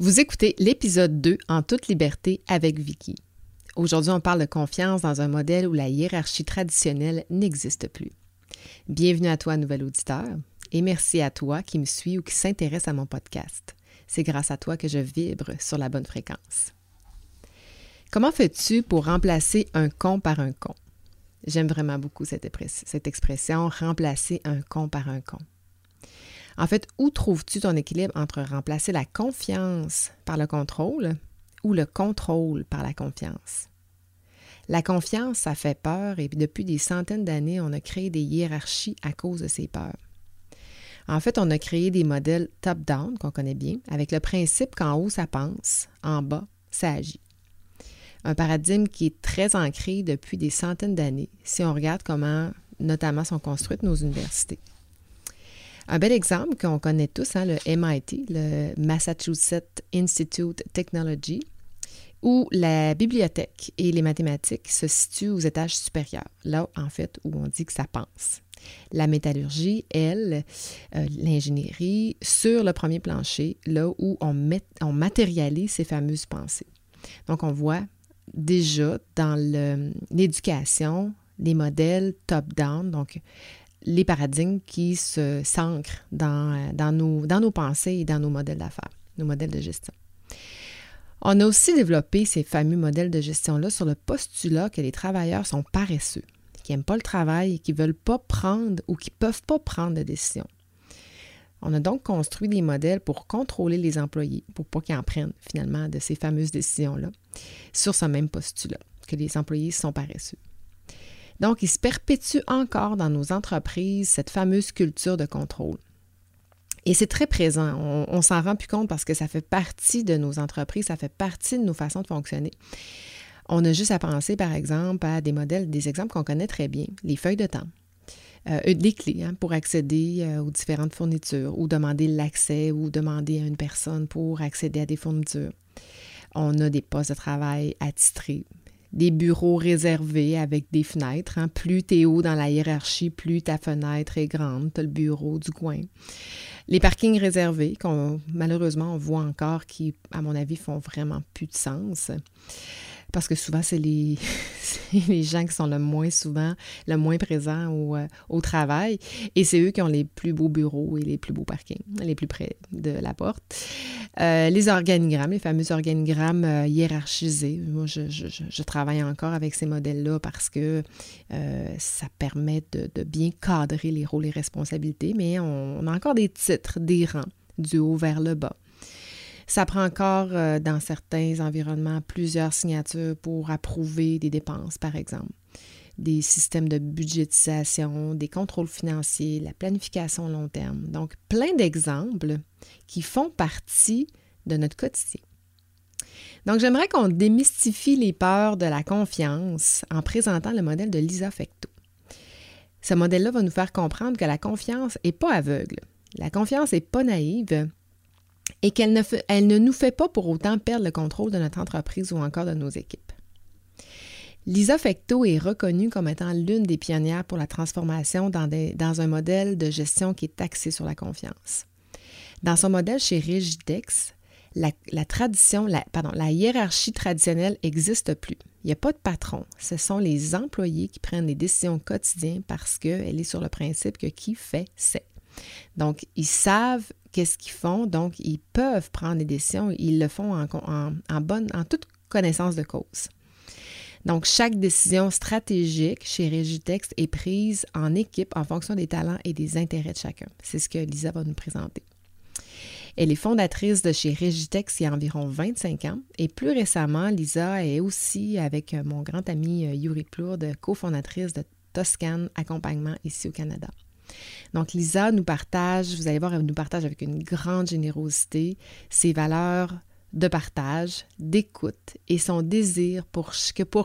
Vous écoutez l'épisode 2 en toute liberté avec Vicky. Aujourd'hui, on parle de confiance dans un modèle où la hiérarchie traditionnelle n'existe plus. Bienvenue à toi, nouvel auditeur, et merci à toi qui me suis ou qui s'intéresse à mon podcast. C'est grâce à toi que je vibre sur la bonne fréquence. Comment fais-tu pour remplacer un con par un con? J'aime vraiment beaucoup cette, expression, remplacer un con par un con. En fait, où trouves-tu ton équilibre entre remplacer la confiance par le contrôle ou le contrôle par la confiance? La confiance, ça fait peur et depuis des centaines d'années, on a créé des hiérarchies à cause de ces peurs. En fait, on a créé des modèles top-down qu'on connaît bien, avec le principe qu'en haut, ça pense, en bas, ça agit. Un paradigme qui est très ancré depuis des centaines d'années, si on regarde comment notamment sont construites nos universités. Un bel exemple qu'on connaît tous, hein, le MIT, le Massachusetts Institute Technology, où la bibliothèque et les mathématiques se situent aux étages supérieurs, là, en fait, où on dit que ça pense. La métallurgie, elle, euh, l'ingénierie, sur le premier plancher, là où on, met, on matérialise ces fameuses pensées. Donc, on voit déjà dans l'éducation les modèles top-down, donc les paradigmes qui se s'ancrent dans, dans, nos, dans nos pensées et dans nos modèles d'affaires, nos modèles de gestion. On a aussi développé ces fameux modèles de gestion-là sur le postulat que les travailleurs sont paresseux, qui n'aiment pas le travail qui ne veulent pas prendre ou qui ne peuvent pas prendre de décisions. On a donc construit des modèles pour contrôler les employés, pour pas qu'ils en prennent finalement de ces fameuses décisions-là, sur ce même postulat, que les employés sont paresseux. Donc, il se perpétue encore dans nos entreprises cette fameuse culture de contrôle. Et c'est très présent. On, s'en rend plus compte parce que ça fait partie de nos entreprises, ça fait partie de nos façons de fonctionner. On a juste à penser, par exemple, à des modèles, des exemples qu'on connaît très bien, les feuilles de temps. Euh, des clés hein, pour accéder euh, aux différentes fournitures ou demander l'accès ou demander à une personne pour accéder à des fournitures. On a des postes de travail attitrés, des bureaux réservés avec des fenêtres. Hein. Plus tu haut dans la hiérarchie, plus ta fenêtre est grande, tu le bureau du coin. Les parkings réservés, qu'on malheureusement on voit encore qui, à mon avis, font vraiment plus de sens parce que souvent, c'est les, les, gens qui sont le moins souvent, le moins présents au, euh, au travail. Et c'est eux qui ont les plus beaux bureaux et les plus beaux parkings, les plus près de la porte. Euh, les organigrammes, les fameux organigrammes euh, hiérarchisés. Moi, je, je, travaille encore avec ces modèles-là parce que ça permet de, de, bien cadrer les rôles et responsabilités, mais on a encore des titres, des rangs, du haut vers le bas. Ça prend encore, euh, dans certains environnements, plusieurs signatures pour approuver des dépenses, par exemple des systèmes de budgétisation, des contrôles financiers, la planification long terme. Donc, plein d'exemples qui font partie de notre quotidien. Donc, j'aimerais qu'on démystifie les peurs de la confiance en présentant le modèle de Lisa Fecto. Ce modèle-là va nous faire comprendre que la confiance n'est pas aveugle. La confiance n'est pas naïve et qu'elle ne, ne nous fait pas pour autant perdre le contrôle de notre entreprise ou encore de nos équipes. Lisa Fecto est reconnue comme étant l'une des pionnières pour la transformation dans, un modèle de gestion qui est axé sur la confiance. Dans son modèle chez Rigidex, la, la tradition, pardon, la hiérarchie traditionnelle n'existe plus. Il n'y a pas de patron. Ce sont les employés qui prennent les décisions quotidiennes parce qu'elle est sur le principe que qui fait, c'est. Donc, ils savent qu'est-ce qu'ils font, donc ils peuvent prendre des décisions, ils le font en, bonne, en toute connaissance de cause. Donc, chaque décision stratégique chez Régitex est prise en équipe en fonction des talents et des intérêts de chacun. C'est ce que Lisa va nous présenter. Elle est fondatrice de chez Régitex il y a environ 25 ans et plus récemment, Lisa est aussi, avec mon grand ami euh, Yuri Plourde, cofondatrice de Toscan Accompagnement ici au Canada. Donc, Lisa nous partage, vous allez voir, elle nous partage avec une grande générosité ses valeurs de partage, d'écoute et son désir pour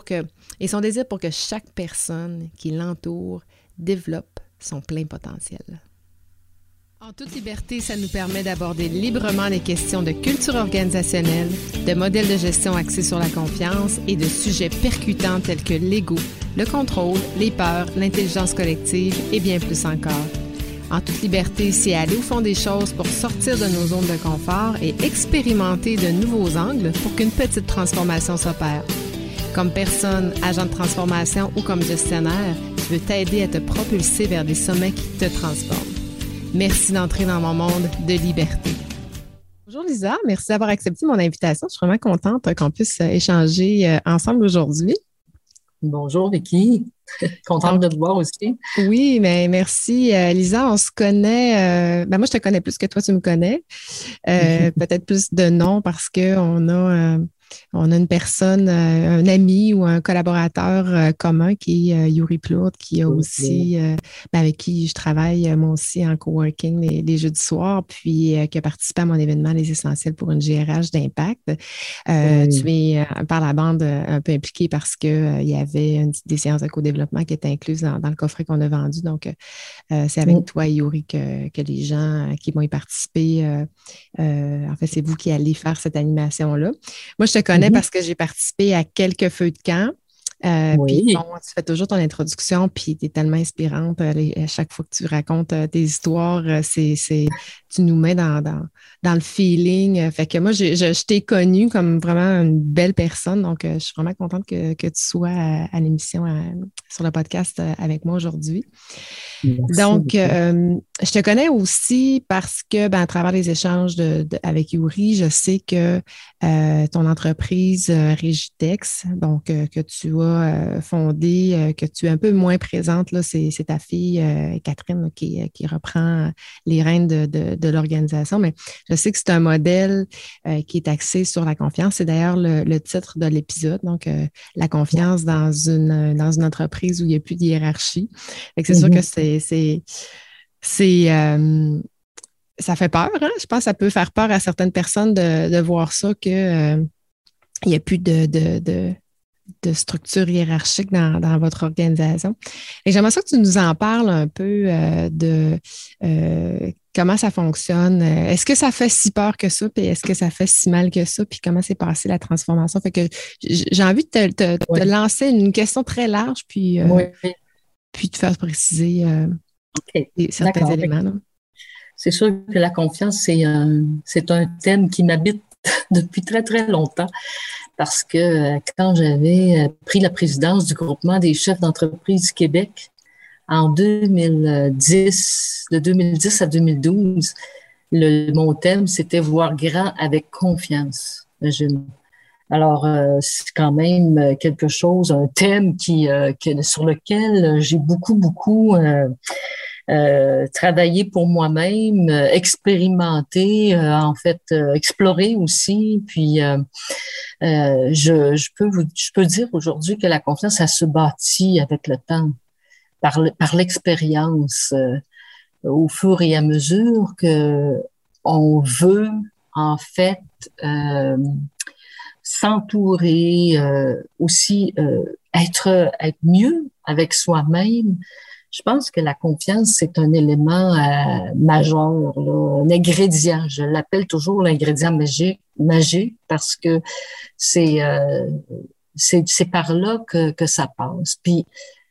que, et son désir pour que chaque personne qui l'entoure développe son plein potentiel. En toute liberté, ça nous permet d'aborder librement les questions de culture organisationnelle, de modèles de gestion axés sur la confiance et de sujets percutants tels que l'ego, le contrôle, les peurs, l'intelligence collective et bien plus encore. En toute liberté, c'est aller au fond des choses pour sortir de nos zones de confort et expérimenter de nouveaux angles pour qu'une petite transformation s'opère. Comme personne, agent de transformation ou comme gestionnaire, je veux t'aider à te propulser vers des sommets qui te transforment. Merci d'entrer dans mon monde de liberté. Bonjour Lisa, merci d'avoir accepté mon invitation. Je suis vraiment contente qu'on puisse échanger euh, ensemble aujourd'hui. Bonjour Vicky, contente de te voir aussi. Oui, mais merci euh, Lisa. On se connaît. Euh, ben moi, je te connais plus que toi, tu me connais. Peut-être plus de nom parce qu'on a on a une personne, euh, un ami ou un collaborateur euh, commun qui est euh, Yuri Plourde, qui a aussi, ben, avec qui je travaille moi aussi en coworking les, les jeudis soirs, puis qui a participé à mon événement Les Essentiels pour une GRH d'impact. Tu es par la bande un peu impliqué parce qu'il y avait des séances de co-développement qui étaient incluses dans, le coffret qu'on a vendu. Donc, c'est avec toi, Yuri, que, que, les gens qui vont y participer, en fait, c'est vous qui allez faire cette animation-là. Moi, je te connais Mhm. parce que j'ai participé à quelques feux de camp. Euh, puis tu fais toujours ton introduction, puis tu es tellement inspirante. Euh, à chaque fois que tu racontes euh, tes histoires, c'est, tu nous mets dans, dans, le feeling. Fait que moi, je, je, t'ai connue comme vraiment une belle personne. Donc, je suis vraiment contente que, tu sois à, l'émission sur le podcast avec moi aujourd'hui. Donc, euh, je te connais aussi parce que, ben, à travers les échanges avec Yuri, je sais que euh, ton entreprise euh, Rigitex, donc que tu as fondée, que tu es un peu moins présente, c'est, ta fille Catherine qui, reprend les rênes de, l'organisation. Mais je sais que c'est un modèle qui est axé sur la confiance. C'est d'ailleurs le, titre de l'épisode, donc la confiance dans une, dans une entreprise où il n'y a plus de hiérarchie. C'est sûr que mm-hmm. c'est c'est, euh, ça fait peur. Hein? Je pense que ça peut faire peur à certaines personnes de, voir ça qu'il euh, n'y a plus de, de, structure hiérarchique dans, votre organisation. Et j'aimerais ça que tu nous en parles un peu euh, de comment ça fonctionne. Est-ce que ça fait si peur que ça, puis est-ce que ça fait si mal que ça, puis comment s'est passée la transformation? Fait que j'ai envie de te, lancer une question très large, puis puis te faire préciser euh, certains éléments. C'est sûr que la confiance, c'est un, c'est un thème qui m'habite depuis très, très longtemps parce que euh, quand j'avais euh, pris la présidence du groupement des chefs d'entreprise du Québec en 2010, de 2010 à 2012, le, mon thème, c'était voir grand avec confiance. Alors, euh, c'est quand même quelque chose, un thème qui, sur lequel j'ai beaucoup, beaucoup travaillé pour moi-même, expérimenté, en fait, exploré aussi. Puis, je, je, peux vous, je peux dire aujourd'hui que la confiance, ça se bâtit avec le temps, par, par l'expérience, au fur et à mesure que on veut, en fait, s'entourer, euh, aussi euh, être, être mieux avec soi-même. Je pense que la confiance, c'est un élément euh, majeur, là, un ingrédient. Je l'appelle toujours l'ingrédient magique, magique parce que c'est c'est par là que, que ça passe. Puis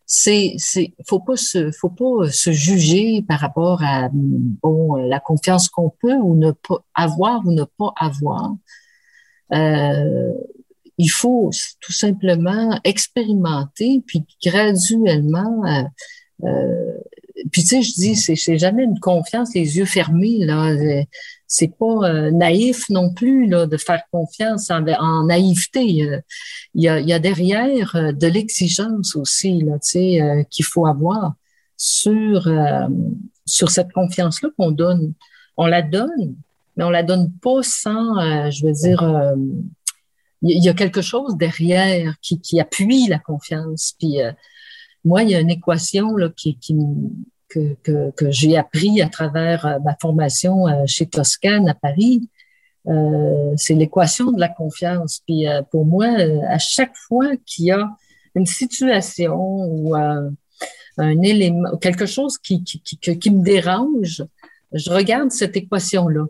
c'est c'est faut pas se faut pas se juger par rapport à bon la confiance qu'on peut ou ne pas avoir ou ne pas avoir euh, il faut tout simplement expérimenter, puis graduellement. Euh, euh, puis tu sais, je dis, c'est jamais une confiance les yeux fermés là. C'est pas naïf non plus là de faire confiance en, naïveté. Il y, a, il y a derrière de l'exigence aussi là, tu sais, qu'il faut avoir sur sur cette confiance là qu'on donne. On la donne, mais on la donne pas sans, euh, je veux dire, euh, il y a quelque chose derrière qui, qui appuie la confiance. Puis euh, moi, il y a une équation là, que, que, j'ai appris à travers ma formation chez Toscane à Paris. Euh, c'est l'équation de la confiance. Puis pour moi, à chaque fois qu'il y a une situation ou un élément, quelque chose qui, qui, me dérange, je regarde cette équation-là.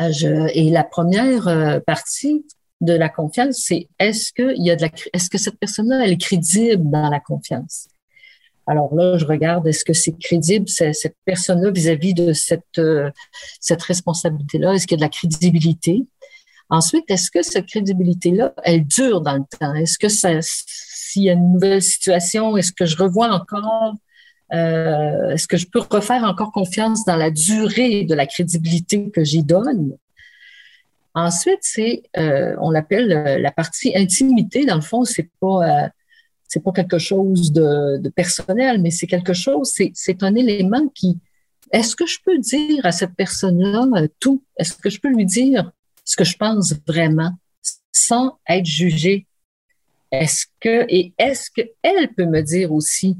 Euh, et la première euh, partie de la confiance, c'est est-ce que il y a de la, est-ce que cette personne-là elle est crédible dans la confiance? Alors là, je regarde, est-ce que c'est crédible, cette personne-là, vis-à-vis de cette, euh, cette responsabilité-là? Est-ce qu'il y a de la crédibilité? Ensuite, est-ce que cette crédibilité-là, elle dure dans le temps? Est-ce que ça, s'il y a une nouvelle situation, est-ce que je revois encore, euh, est-ce que je peux refaire encore confiance dans la durée de la crédibilité que j'y donne? Ensuite, c'est, euh, on l'appelle euh, la partie intimité. Dans le fond, c'est pas, euh, c'est pas quelque chose de, personnel, mais c'est quelque chose, c'est, c'est un élément qui, est-ce que je peux dire à cette personne-là tout? Est-ce que je peux lui dire ce que je pense vraiment sans être jugée? Est-ce que, et est-ce qu'elle peut me dire aussi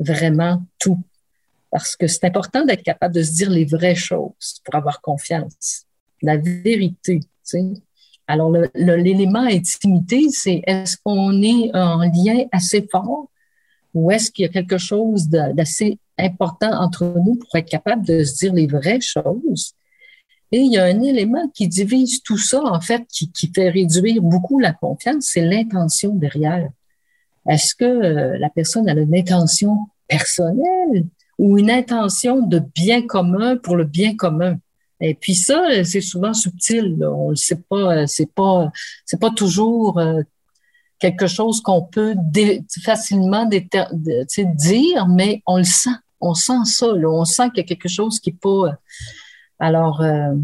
vraiment tout? Parce que c'est important d'être capable de se dire les vraies choses pour avoir confiance. La vérité, Alors, l'élément intimité, c'est est-ce qu'on est en lien assez fort ou est-ce qu'il y a quelque chose d'assez important entre nous pour être capable de se dire les vraies choses? Et il y a un élément qui divise tout ça, en fait, qui, qui fait réduire beaucoup la confiance, c'est l'intention derrière. Est-ce que euh, la personne a une intention personnelle ou une intention de bien commun pour le bien commun? Et puis ça, c'est souvent subtil. On le sait pas. Euh, c'est pas. C'est pas toujours euh, quelque chose qu'on peut facilement dire, mais on le sent. On sent ça. On sent qu'il y a quelque chose qui est pas alors, euh,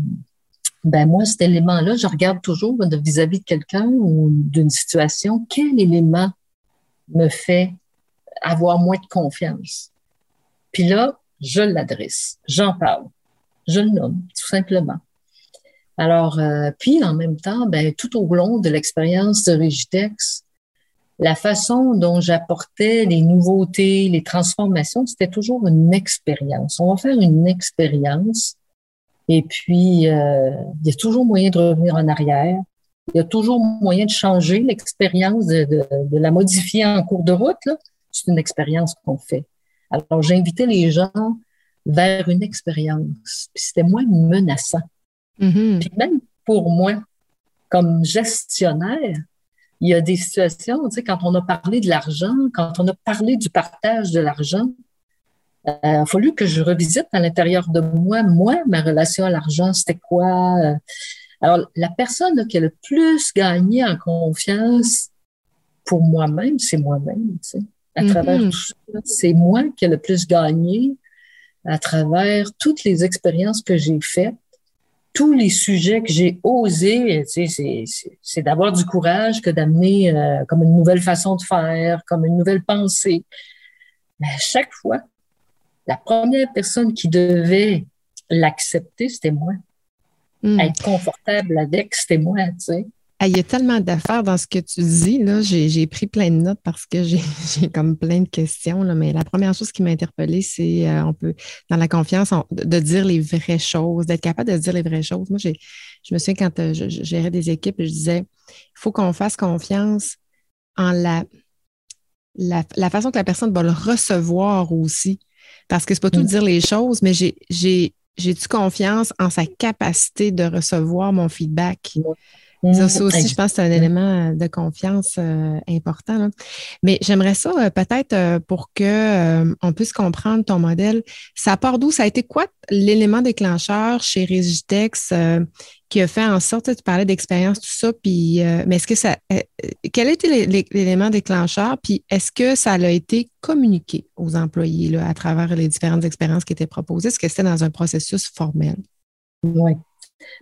ben moi, cet élément-là, je regarde toujours vis-à-vis de quelqu'un ou d'une situation, quel élément me fait avoir moins de confiance? Puis là, je l'adresse, j'en parle, je le nomme, tout simplement. Alors, euh, puis en même temps, ben, tout au long de l'expérience de Rigitex, la façon dont j'apportais les nouveautés, les transformations, c'était toujours une expérience. On va faire une expérience et puis, euh, il y a toujours moyen de revenir en arrière. Il y a toujours moyen de changer l'expérience, de, de, la modifier en cours de route. C'est une expérience qu'on fait. Alors, j'invitais les gens vers une expérience. Puis c'était moins menaçant. Mm-hmm. Puis même pour moi, comme gestionnaire, il y a des situations, tu sais, quand on a parlé de l'argent, quand on a parlé du partage de l'argent, euh, il a fallu que je revisite à l'intérieur de moi, moi, ma relation à l'argent, c'était quoi? Alors, la personne qui a le plus gagné en confiance pour moi-même, c'est moi-même, tu sais. À travers mm-hmm. tout ça, c'est moi qui ai le plus gagné à travers toutes les expériences que j'ai faites, tous les sujets que j'ai osé, tu sais, c'est d'avoir du courage que d'amener euh, comme une nouvelle façon de faire, comme une nouvelle pensée. Mais à chaque fois, la première personne qui devait l'accepter, c'était moi. Hmm. Être confortable avec, c'était moi, tu sais. Il y a tellement d'affaires dans ce que tu dis. Là. J'ai, pris plein de notes parce que j'ai, comme plein de questions. Là. Mais la première chose qui m'a interpellée, c'est euh, on peut, dans la confiance, de dire les vraies choses, d'être capable de dire les vraies choses. Moi, j'ai, je me souviens quand euh, je, gérais des équipes, je disais il faut qu'on fasse confiance en la, la, la, façon que la personne va le recevoir aussi. Parce que c'est pas tout mm. dire les choses, mais j'ai, j'ai, j'ai-tu confiance en sa capacité de recevoir mon feedback? Ça, aussi, je pense que c'est un élément euh, de confiance euh, important. Mais j'aimerais ça euh, peut-être pour que on puisse comprendre ton modèle. Ça part d'où? Ça a été quoi l'élément déclencheur chez Rigitex qui a fait en sorte, tu parlais d'expérience, tout ça, puis mais est-ce que ça quel était l'élément déclencheur? Puis est-ce que ça a été communiqué aux employés là, à travers les différentes expériences qui étaient proposées? Est-ce que c'était dans un processus formel? Oui.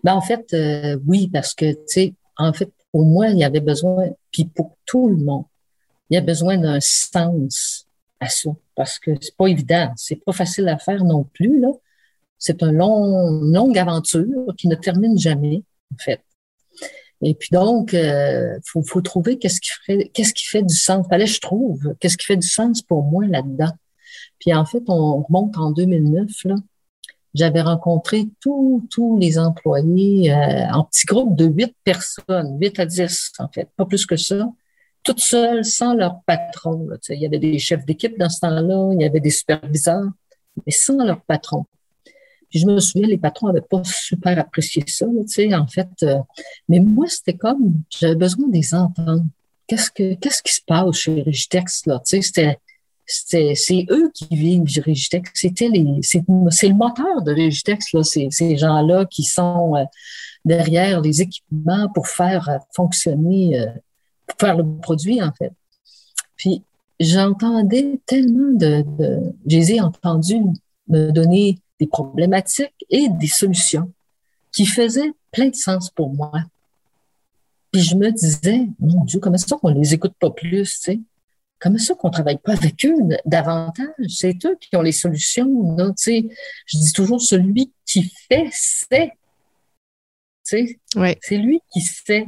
Ben, en fait, euh, oui, parce que, tu sais, en fait, pour moi, il y avait besoin, puis pour tout le monde, il y a besoin d'un sens à ça, parce que c'est pas évident, c'est pas facile à faire non plus, là. C'est un long, une longue aventure qui ne termine jamais, en fait. Et puis donc, euh, faut, faut trouver qu'est-ce qui ferait, qu'est-ce qui fait du sens. Fallait je trouve qu'est-ce qui fait du sens pour moi là-dedans. Puis en fait, on remonte en 2009 là j'avais rencontré tous tous les employés euh, en petits groupes de huit personnes, huit à dix en fait, pas plus que ça, toutes seules, sans leur patron. il y avait des chefs d'équipe dans ce temps-là, il y avait des superviseurs, mais sans leur patron. Puis je me souviens, les patrons n'avaient pas super apprécié ça, sais, en fait. Euh, mais moi, c'était comme, j'avais besoin des entendre. Qu'est-ce que, qu'est-ce qui se passe chez Rigitex, là? Tu sais, c'était, c'est eux qui vivent Régitex. C'était les, c'est le moteur de Régitex, là, ces, ces gens-là qui sont euh, derrière les équipements pour faire euh, fonctionner, euh, pour faire le produit, en fait. Puis, j'entendais tellement de, de je les ai entendus me donner des problématiques et des solutions qui faisaient plein de sens pour moi. Puis je me disais, mon Dieu, comment ça qu'on les écoute pas plus, tu sais? Comment ça qu'on travaille pas avec eux davantage? C'est eux qui ont les solutions. Je dis toujours, celui qui fait, sait. Tu sais? C'est lui qui sait.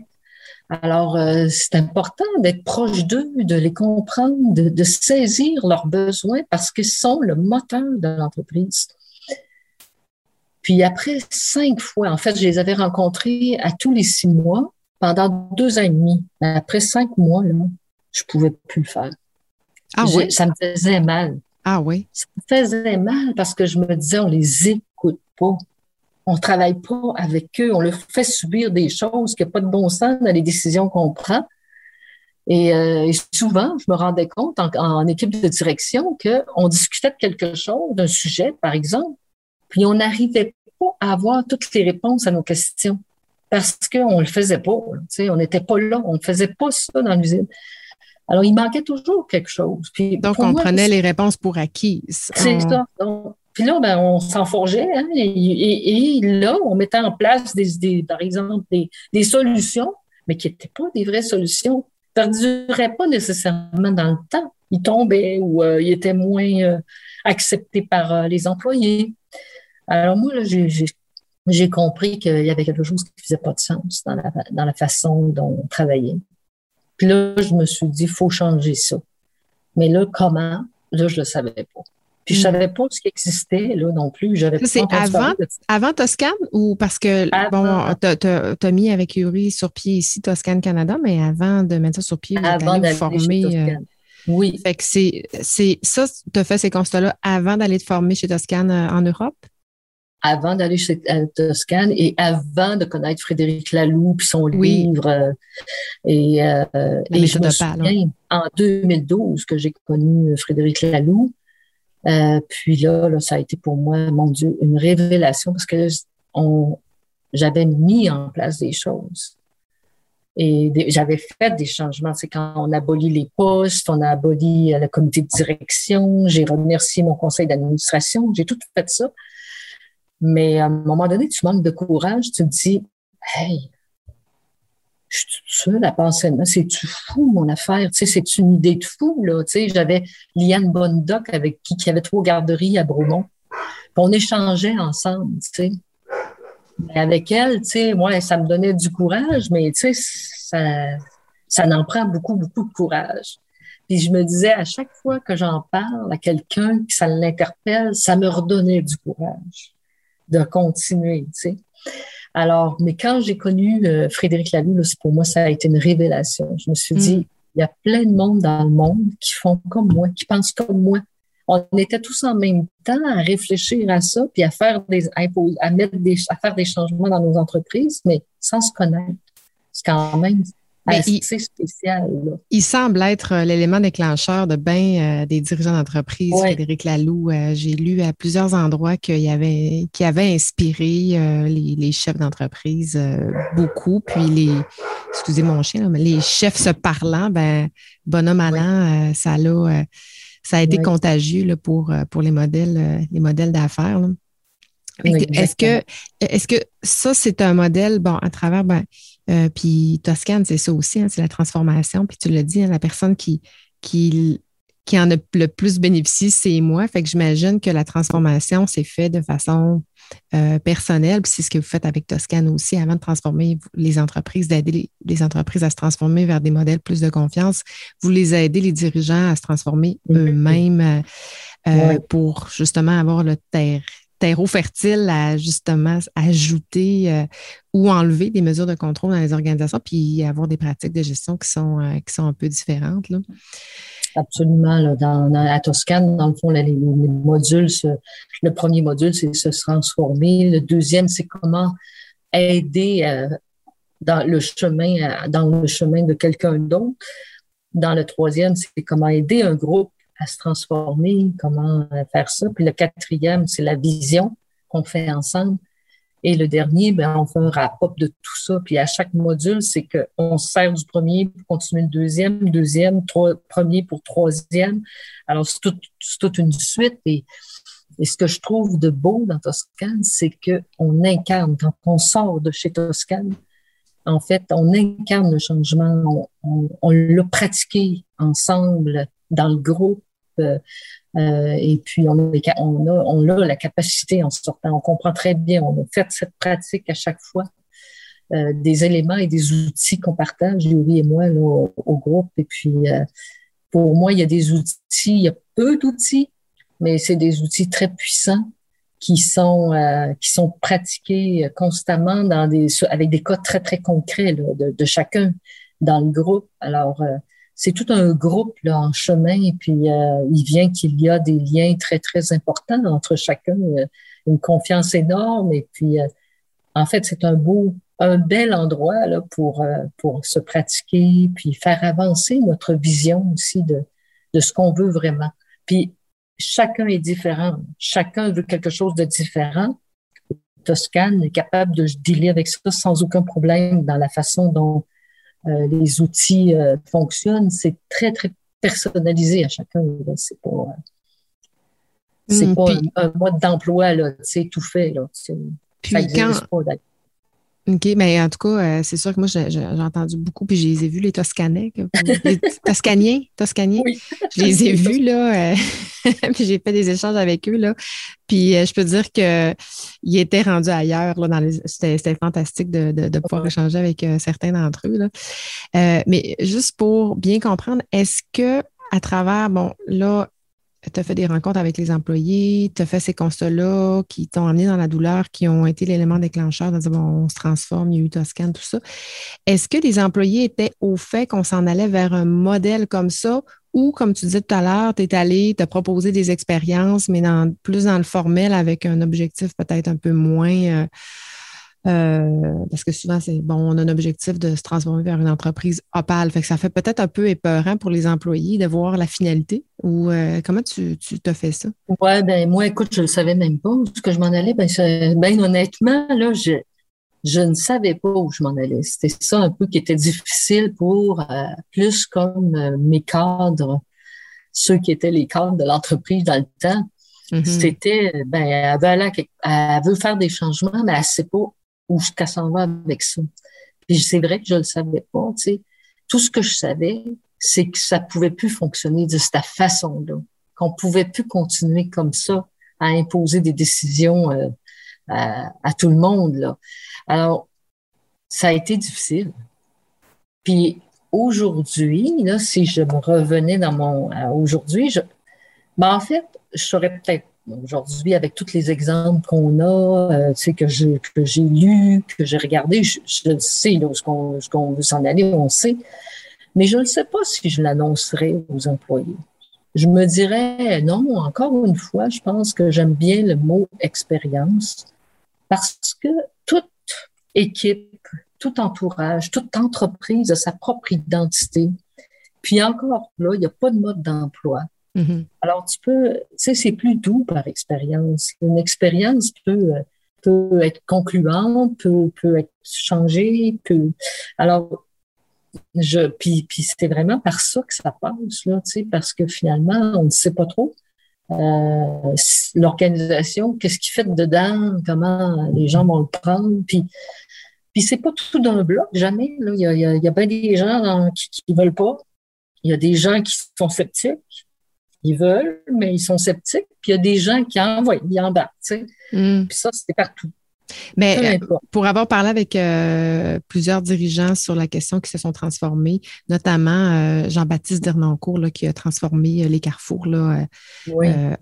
Alors, euh, c'est important d'être proche d'eux, de les comprendre, de, de, saisir leurs besoins parce qu'ils sont le moteur de l'entreprise. Puis après cinq fois, en fait, je les avais rencontrés à tous les six mois pendant deux ans et demi. Mais après cinq mois, là, je pouvais plus le faire. Ah oui? Ça me faisait mal. Ah oui? Ça me faisait mal parce que je me disais, on les écoute pas. On travaille pas avec eux. On leur fait subir des choses qui n'ont pas de bon sens dans les décisions qu'on prend. Et, euh, souvent, je me rendais compte en, en équipe de direction qu'on discutait de quelque chose, d'un sujet, par exemple, puis on n'arrivait pas à avoir toutes les réponses à nos questions parce qu'on ne le faisait pas. On n'était pas là, on ne faisait pas ça dans l'usine. Alors, il manquait toujours quelque chose. Puis, Donc, on prenait les réponses pour acquises. C'est ça. puis là, ben, on s'en forgeait. Hein, et, là, on mettait en place, des, par exemple, des, solutions, mais qui n'étaient pas des vraies solutions. Ça ne perdurait pas nécessairement dans le temps. Ils tombaient ou euh, ils étaient moins euh, acceptés par euh, les employés. Alors moi, là, j'ai j'ai compris qu'il y avait quelque chose qui faisait pas de sens dans la, dans la façon dont on travaillait. Puis là, je me suis dit, faut changer ça. Mais là, comment? Là, je le savais pas. Puis je hmm. savais pas ce qui existait là non plus. J'avais C'est avant, avant Toscane ou parce que bon, tu as, mis avec Yuri sur pied ici Toscane Canada, mais avant de mettre ça sur pied, vous allé former. Euh, oui. Fait que c'est ça, tu as fait ces constats-là avant d'aller te former chez Toscane euh, en Europe? Avant d'aller chez Toscane et avant de connaître Frédéric Laloux puis son livre. Euh, et, euh, et je me souviens, en 2012 que j'ai connu Frédéric Laloux. Euh, puis là, là, ça a été pour moi, mon Dieu, une révélation parce que on, j'avais mis en place des choses. Et j'avais fait des changements. C'est quand on a aboli les postes, on a aboli le comité de direction, j'ai remercié mon conseil d'administration, j'ai tout fait ça. Mais à un moment donné, tu manques de courage, tu te dis, hey, je suis toute seule à penser c'est-tu fou mon affaire, tu sais, c'est une idée de fou, là, tu sais, j'avais Liane Bondoc avec qui, qui avait trois garderies à Bromont. on échangeait ensemble, tu sais. Mais avec elle, tu sais, moi, ça me donnait du courage, mais tu sais, ça, ça en prend beaucoup, beaucoup de courage. Puis je me disais, à chaque fois que j'en parle à quelqu'un, que ça l'interpelle, ça me redonnait du courage de continuer, tu sais. Alors, mais quand j'ai connu euh, Frédéric Laloux, pour moi, ça a été une révélation. Je me suis dit, mm. il y a plein de monde dans le monde qui font comme moi, qui pensent comme moi. On était tous en même temps à réfléchir à ça, puis à faire des, à, mettre des, à faire des changements dans nos entreprises, mais sans se connaître. C'est quand même mais il, spécial. Il semble être euh, l'élément déclencheur de bien euh, des dirigeants d'entreprise, Frédéric Laloux. Euh, j'ai lu à plusieurs endroits qu'il avait, qui avait inspiré les, chefs d'entreprise beaucoup. Puis les, excusez mon chien, mais les chefs se parlant, ben, bonhomme allant, ça, a, ça a été contagieux là, pour, pour les modèles, les modèles d'affaires. Est-ce que, est-ce que ça, c'est un modèle, bon, à travers, ben, euh, puis Toscane, c'est ça aussi, hein, c'est la transformation. Puis tu l'as dit, hein, la personne qui, qui, qui en a le plus bénéficié, c'est moi. Fait que j'imagine que la transformation s'est faite de façon euh, personnelle. Puis c'est ce que vous faites avec Toscane aussi, avant de transformer les entreprises, d'aider les, entreprises à se transformer vers des modèles plus de confiance. Vous les aidez, les dirigeants, à se transformer eux-mêmes euh, pour justement avoir le terre terreau fertile à justement ajouter euh, ou enlever des mesures de contrôle dans les organisations, puis avoir des pratiques de gestion qui sont, euh, qui sont un peu différentes. Là. Absolument. Là, dans, à Toscane, dans le fond, les, modules, le premier module, c'est se transformer. Le deuxième, c'est comment aider euh, dans le chemin, dans le chemin de quelqu'un d'autre. Dans le troisième, c'est comment aider un groupe à se transformer, comment faire ça. Puis le quatrième, c'est la vision qu'on fait ensemble. Et le dernier, ben, on fait un rapport de tout ça. Puis à chaque module, c'est qu'on se sert du premier pour continuer le deuxième, deuxième, trois, premier pour troisième. Alors, c'est toute une suite. Et, ce que je trouve de beau dans Toscane, c'est qu'on incarne, quand on sort de chez Toscane, en fait, on incarne le changement, on, on, l'a pratiqué ensemble dans le groupe. Euh, euh, et puis, on a, la capacité en sortant. On comprend très bien. On a fait cette pratique à chaque fois. Euh, des éléments et des outils qu'on partage, Yuri et moi, au, groupe. Et puis, pour moi, il y a des outils, il y a peu d'outils, mais c'est des outils très puissants qui sont qui sont pratiqués constamment avec des cas très très concrets de, de, chacun dans le groupe. Alors c'est tout un groupe là en chemin et puis euh, il vient qu'il y a des liens très très importants entre chacun, une confiance énorme et puis en fait c'est un beau un bel endroit là pour pour se pratiquer puis faire avancer notre vision aussi de de ce qu'on veut vraiment. Puis chacun est différent. Chacun veut quelque chose de différent. Toscane est capable de dealer avec ça sans aucun problème dans la façon dont euh, les outils euh, fonctionnent. C'est très, très personnalisé à chacun. C'est pas, euh, c'est mm, pas un, mode d'emploi, là, c'est tout fait. Là. Ça n'existe pas, OK, mais en tout cas, euh, c'est sûr que moi, j'ai entendu beaucoup, puis je les ai vus, les Toscanais, les Toscaniens, Toscaniens. Oui. Je les ai vus, là, euh, puis j'ai fait des échanges avec eux, là. Puis euh, je peux dire qu'ils étaient rendus ailleurs, là, dans c'était fantastique de, de, de pouvoir échanger avec certains d'entre eux, là. mais juste pour bien comprendre, est-ce que à travers, bon, là, tu as fait des rencontres avec les employés, tu as fait ces constats-là qui t'ont amené dans la douleur, qui ont été l'élément déclencheur de dire, bon, on se transforme, il y a eu Toscane, tout ça. Est-ce que les employés étaient au fait qu'on s'en allait vers un modèle comme ça ou, comme tu disais tout à l'heure, tu es allé te proposer des expériences, mais dans, plus dans le formel avec un objectif peut-être un peu moins. Euh, euh, parce que souvent, c'est bon, on a un objectif de se transformer vers une entreprise opale. Fait que ça fait peut-être un peu épeurant pour les employés de voir la finalité. Ou euh, comment tu, tu te fais ça? Ouais, ben moi, écoute, je ne savais même pas où que je m'en allais. Ben, ben honnêtement, là, je, je ne savais pas où je m'en allais. C'était ça un peu qui était difficile pour euh, plus comme mes cadres, ceux qui étaient les cadres de l'entreprise dans le temps. Mm-hmm. C'était, ben, elle veut, elle veut faire des changements, mais elle ne sait pas où qu'elle s'en va avec ça. Puis c'est vrai que je le savais pas, tu sais. Tout ce que je savais, c'est que ça pouvait plus fonctionner de cette façon-là, qu'on pouvait plus continuer comme ça à imposer des décisions euh, à, à, tout le monde là. Alors ça a été difficile. Puis aujourd'hui, là, si je me revenais dans mon aujourd'hui, je, ben en fait, je saurais peut-être Aujourd'hui, avec tous les exemples qu'on a, euh, tu sais, que j'ai que j'ai lu, que j'ai regardé, je, je, sais là, ce qu'on qu'on veut s'en aller, on sait. Mais je ne sais pas si je l'annoncerai aux employés. Je me dirais non, encore une fois, je pense que j'aime bien le mot expérience parce que toute équipe, tout entourage, toute entreprise a sa propre identité. Puis encore là, il n'y a pas de mode d'emploi. Mm-hmm. Alors, tu peux, tu sais, c'est plus doux par expérience. Une expérience peut, peut être concluante, peut, peut être changée, peut. Alors, je, puis, puis c'est vraiment par ça que ça passe, là, tu sais, parce que finalement, on ne sait pas trop. Euh, l'organisation, qu'est-ce qu'il fait dedans, comment les gens vont le prendre, puis puis c'est pas tout d'un bloc, jamais. Là. Il, y a, il, y a, bien des gens qui, qui veulent pas. Il y a des gens qui sont sceptiques. Ils veulent, mais ils sont sceptiques. Puis il y a des gens qui envoient, ils embarquent. Tu sais. Mm. Puis ça, c'est partout. Mais euh, pour avoir parlé avec euh, plusieurs dirigeants sur la question qui se sont transformés, notamment euh, Jean-Baptiste Dernancourt là, qui a transformé les carrefours là,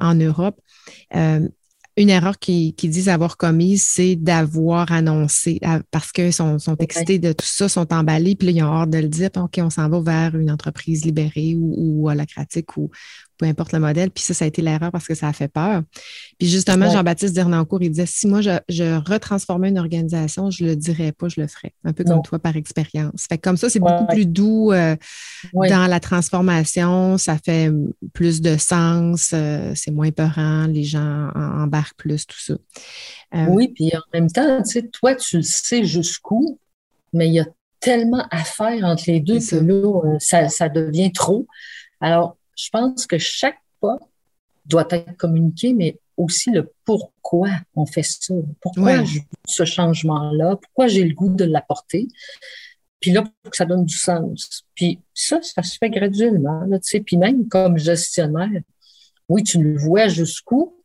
en Europe, une erreur qu'ils disent avoir commise, c'est d'avoir annoncé parce qu'ils sont, sont, excités de tout ça, sont emballés, puis là, ils ont hâte de le dire, OK, on s'en va vers une entreprise libérée ou, ou holacratique ou peu importe le modèle. Puis ça, ça a été l'erreur parce que ça a fait peur. Puis justement, Jean-Baptiste Dernancourt, il disait si moi, je, retransformais une organisation, je le dirais pas, je le ferais. Un peu comme toi par expérience. Fait comme ça, c'est beaucoup plus doux euh, dans la transformation. Ça fait plus de sens. Euh, c'est moins peurant. Les gens embarquent plus, tout ça. Euh, oui, puis en même temps, tu sais, toi, tu le sais jusqu'où, mais il y a tellement à faire entre les deux que là, ça, ça devient trop. Alors, je pense que chaque pas doit être communiqué, mais aussi le pourquoi on fait ça. Pourquoi je ce changement-là? Pourquoi j'ai le goût de l'apporter? Puis là, pour que ça donne du sens. Puis ça, ça se fait graduellement. Là, tu sais. Puis même comme gestionnaire, oui, tu le vois jusqu'où,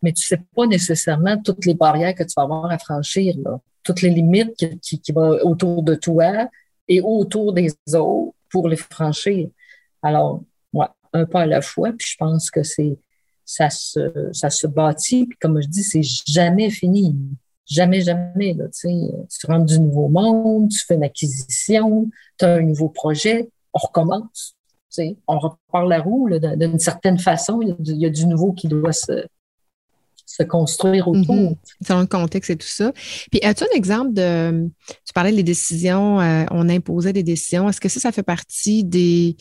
mais tu sais pas nécessairement toutes les barrières que tu vas avoir à franchir, là. toutes les limites qui, qui vont autour de toi et autour des autres pour les franchir. Alors, un pas à la fois. Puis je pense que c'est ça se, ça se bâtit. Puis comme je dis, c'est jamais fini. Jamais, jamais. Là, tu rentres du nouveau monde, tu fais une acquisition, tu as un nouveau projet, on recommence. sais on repart la roue d'une certaine façon. Il y, a du, nouveau qui doit se, se construire autour. Mm Selon le contexte et tout ça. Puis, as-tu un exemple de. Tu parlais des décisions, euh, on imposait des décisions. Est-ce que ça, ça fait partie des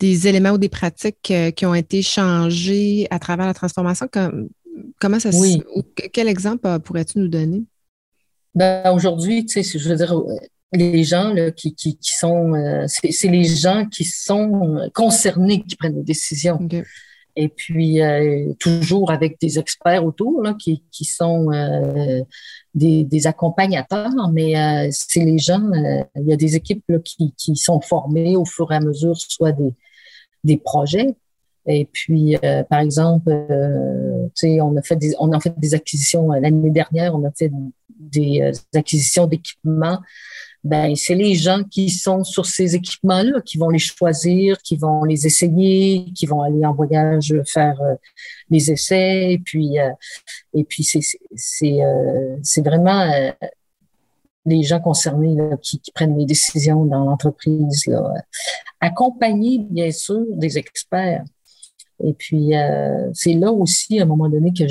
des éléments ou des pratiques euh, qui ont été changés à travers la transformation? comment ça oui. Quel exemple euh, pourrais-tu nous donner? Ben, aujourd'hui, tu sais, je veux dire, euh, les gens là, qui, qui, sont, c'est les gens qui sont concernés qui prennent des décisions. Et puis, toujours avec des experts autour là, qui, qui sont des, des, accompagnateurs, mais c'est les gens, il y a des équipes là, qui, qui sont formées au fur et à mesure, soit des, des projets. Et puis, euh, par exemple, euh, on a fait on a fait des acquisitions euh, l'année dernière, on a fait des, euh, acquisitions d'équipements. Ben, c'est les gens qui sont sur ces équipements-là qui vont les choisir, qui vont les essayer, qui vont aller en voyage faire les essais. Et puis, et puis c'est c'est vraiment les gens concernés qui, qui, prennent les décisions dans l'entreprise. Accompagner, bien sûr, des experts. Et puis, euh, c'est là aussi, à un moment donné, que,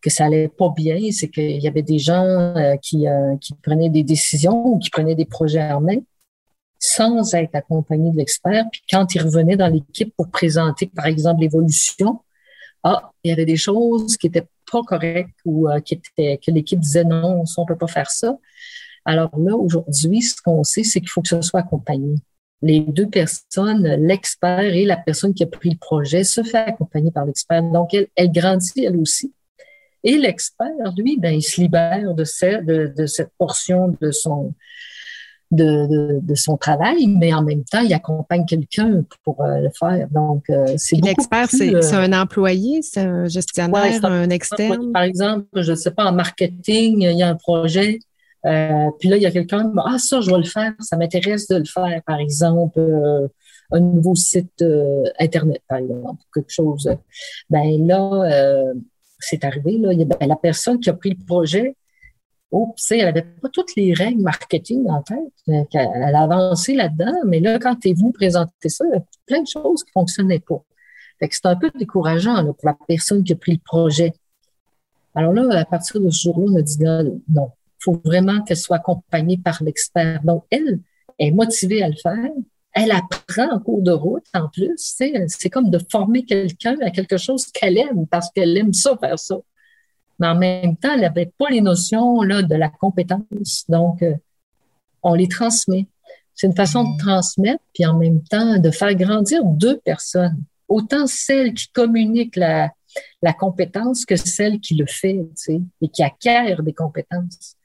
que ça allait pas bien. C'est qu'il y avait des gens euh, qui, euh, qui prenaient des décisions ou qui prenaient des projets en main sans être accompagnés de l'expert. Puis quand ils revenaient dans l'équipe pour présenter, par exemple, l'évolution, ah, il y avait des choses qui étaient pas correctes ou qui étaient, que l'équipe disait non, on peut pas faire ça. Alors là, aujourd'hui, ce qu'on sait, c'est qu'il faut que ce soit accompagné. Les deux personnes, l'expert et la personne qui a pris le projet, se fait accompagner par l'expert. Donc, elle, elle grandit elle aussi. Et l'expert, lui, ben, il se libère de, cette, de, cette portion de son, de, de, son travail, mais en même temps, il accompagne quelqu'un pour euh, le faire. Donc, euh, c'est L'expert, euh, c'est un employé, c'est un gestionnaire, un, un, externe? Par exemple, je ne sais pas, en marketing, il y a un projet, euh, puis là, il y a quelqu'un qui Ah, ça, je vais le faire, ça m'intéresse de le faire, par exemple, euh, un nouveau site euh, Internet, par exemple, quelque chose. Ben là, c'est arrivé, là, ben, la personne qui a pris le projet, oh, elle n'avait pas toutes les règles marketing en tête. Elle a avancé là-dedans, mais là, quand tu es venu présenter ça, il y a plein de choses qui ne fonctionnaient pas. Fait que c'est un peu décourageant là, pour la personne qui a pris le projet. Alors là, à partir de ce jour-là, on a dit non, faut vraiment qu'elle soit accompagnée par l'expert. Donc, elle est motivée à le faire. Elle apprend en cours de route, en plus. C'est comme de former quelqu'un à quelque chose qu'elle aime parce qu'elle aime ça, faire ça. Mais en même temps, elle n'avait pas les notions là, de la compétence. Donc, euh, on les transmet. C'est une façon de transmettre, puis en même temps de faire grandir deux personnes. Autant celle qui communique la, compétence que celle qui le fait, et qui acquiert des compétences.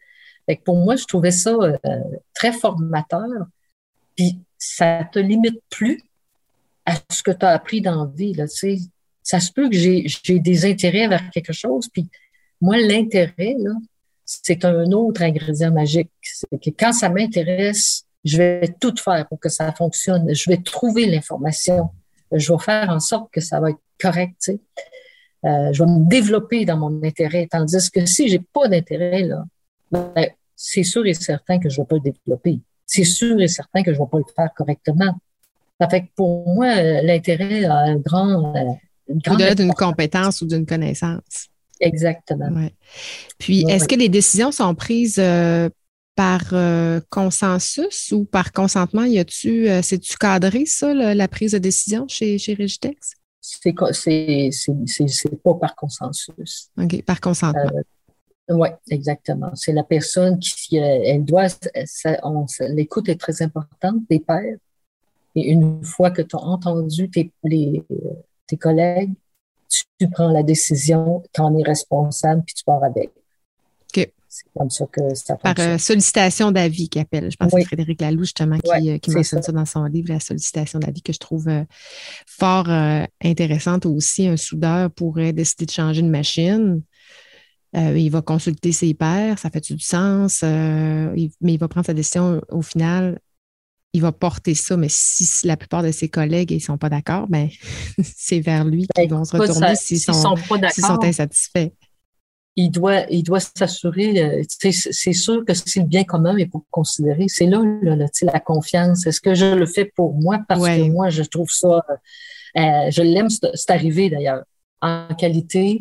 Fait pour moi, je trouvais ça euh, très formateur. Puis ça te limite plus à ce que tu as appris dans la vie. Là, ça se peut que j'ai, des intérêts vers quelque chose. Puis moi, l'intérêt, c'est un autre ingrédient magique. C'est que quand ça m'intéresse, je vais tout faire pour que ça fonctionne. Je vais trouver l'information. Je vais faire en sorte que ça va être correct. Euh, je vais me développer dans mon intérêt. Tandis que si j'ai pas d'intérêt, là, ben, c'est sûr et certain que je ne vais pas le développer. C'est sûr et certain que je ne vais pas le faire correctement. Ça fait que pour moi, l'intérêt a un grand. Au-delà d'une compétence ou d'une connaissance. Exactement. Puis, est-ce que les décisions sont prises euh, par euh, consensus ou par consentement? Y a-tu, euh, c'est-tu cadré, ça, la prise de décision chez, chez? C'est, pas par consensus. OK, par consentement. Oui, exactement. C'est la personne qui, elle doit, l'écoute est très importante des pères. Et une fois que tu as entendu tes, tes collègues, tu prends la décision, tu en es responsable, puis tu pars avec. OK. C'est comme ça que ça Par euh, sollicitation d'avis qu'il appelle. Je pense que c'est Frédéric Laloux, justement, qui, euh, mentionne ça. dans son livre, la sollicitation d'avis, que je trouve euh, fort intéressante aussi. Un soudeur pourrait décider de changer une machine. Il va consulter ses pairs, ça fait du sens, mais il va prendre sa décision au final. Il va porter ça, mais si la plupart de ses collègues ne sont pas d'accord, ben, c'est vers lui qu'ils vont se retourner s'ils sont, sont, insatisfaits. Il doit, il doit s'assurer, euh, c'est sûr que c'est le bien commun, mais pour considérer, c'est là, là, la confiance. Est-ce que je le fais pour moi? Parce que moi, je trouve ça, euh, je l'aime, c'est arrivé d'ailleurs, en qualité,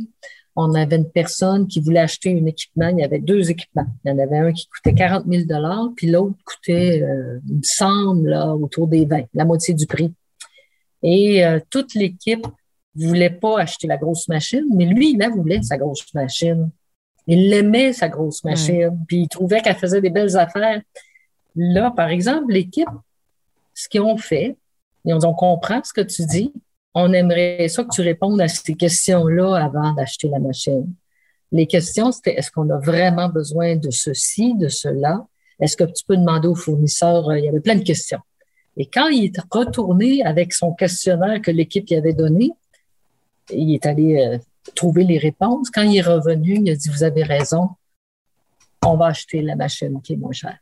on avait une personne qui voulait acheter un équipement. Il y avait deux équipements. Il y en avait un qui coûtait 40 000 puis l'autre coûtait, euh, il me semble, là, autour des 20, la moitié du prix. Et euh, toute l'équipe voulait pas acheter la grosse machine, mais lui, il la voulait, sa grosse machine. Il aimait, sa grosse machine, puis il trouvait qu'elle faisait des belles affaires. Là, par exemple, l'équipe, ce qu'ils ont fait, et on, on comprend ce que tu dis, on aimerait ça que tu répondes à ces questions-là avant d'acheter la machine. Les questions, c'était est-ce qu'on a vraiment besoin de ceci, de cela? Est-ce que tu peux demander au fournisseur? Euh, il y avait plein de questions. Et quand il est retourné avec son questionnaire que l'équipe lui avait donné, il est allé euh, trouver les réponses. Quand il est revenu, il a dit, vous avez raison, on va acheter la machine qui est moins chère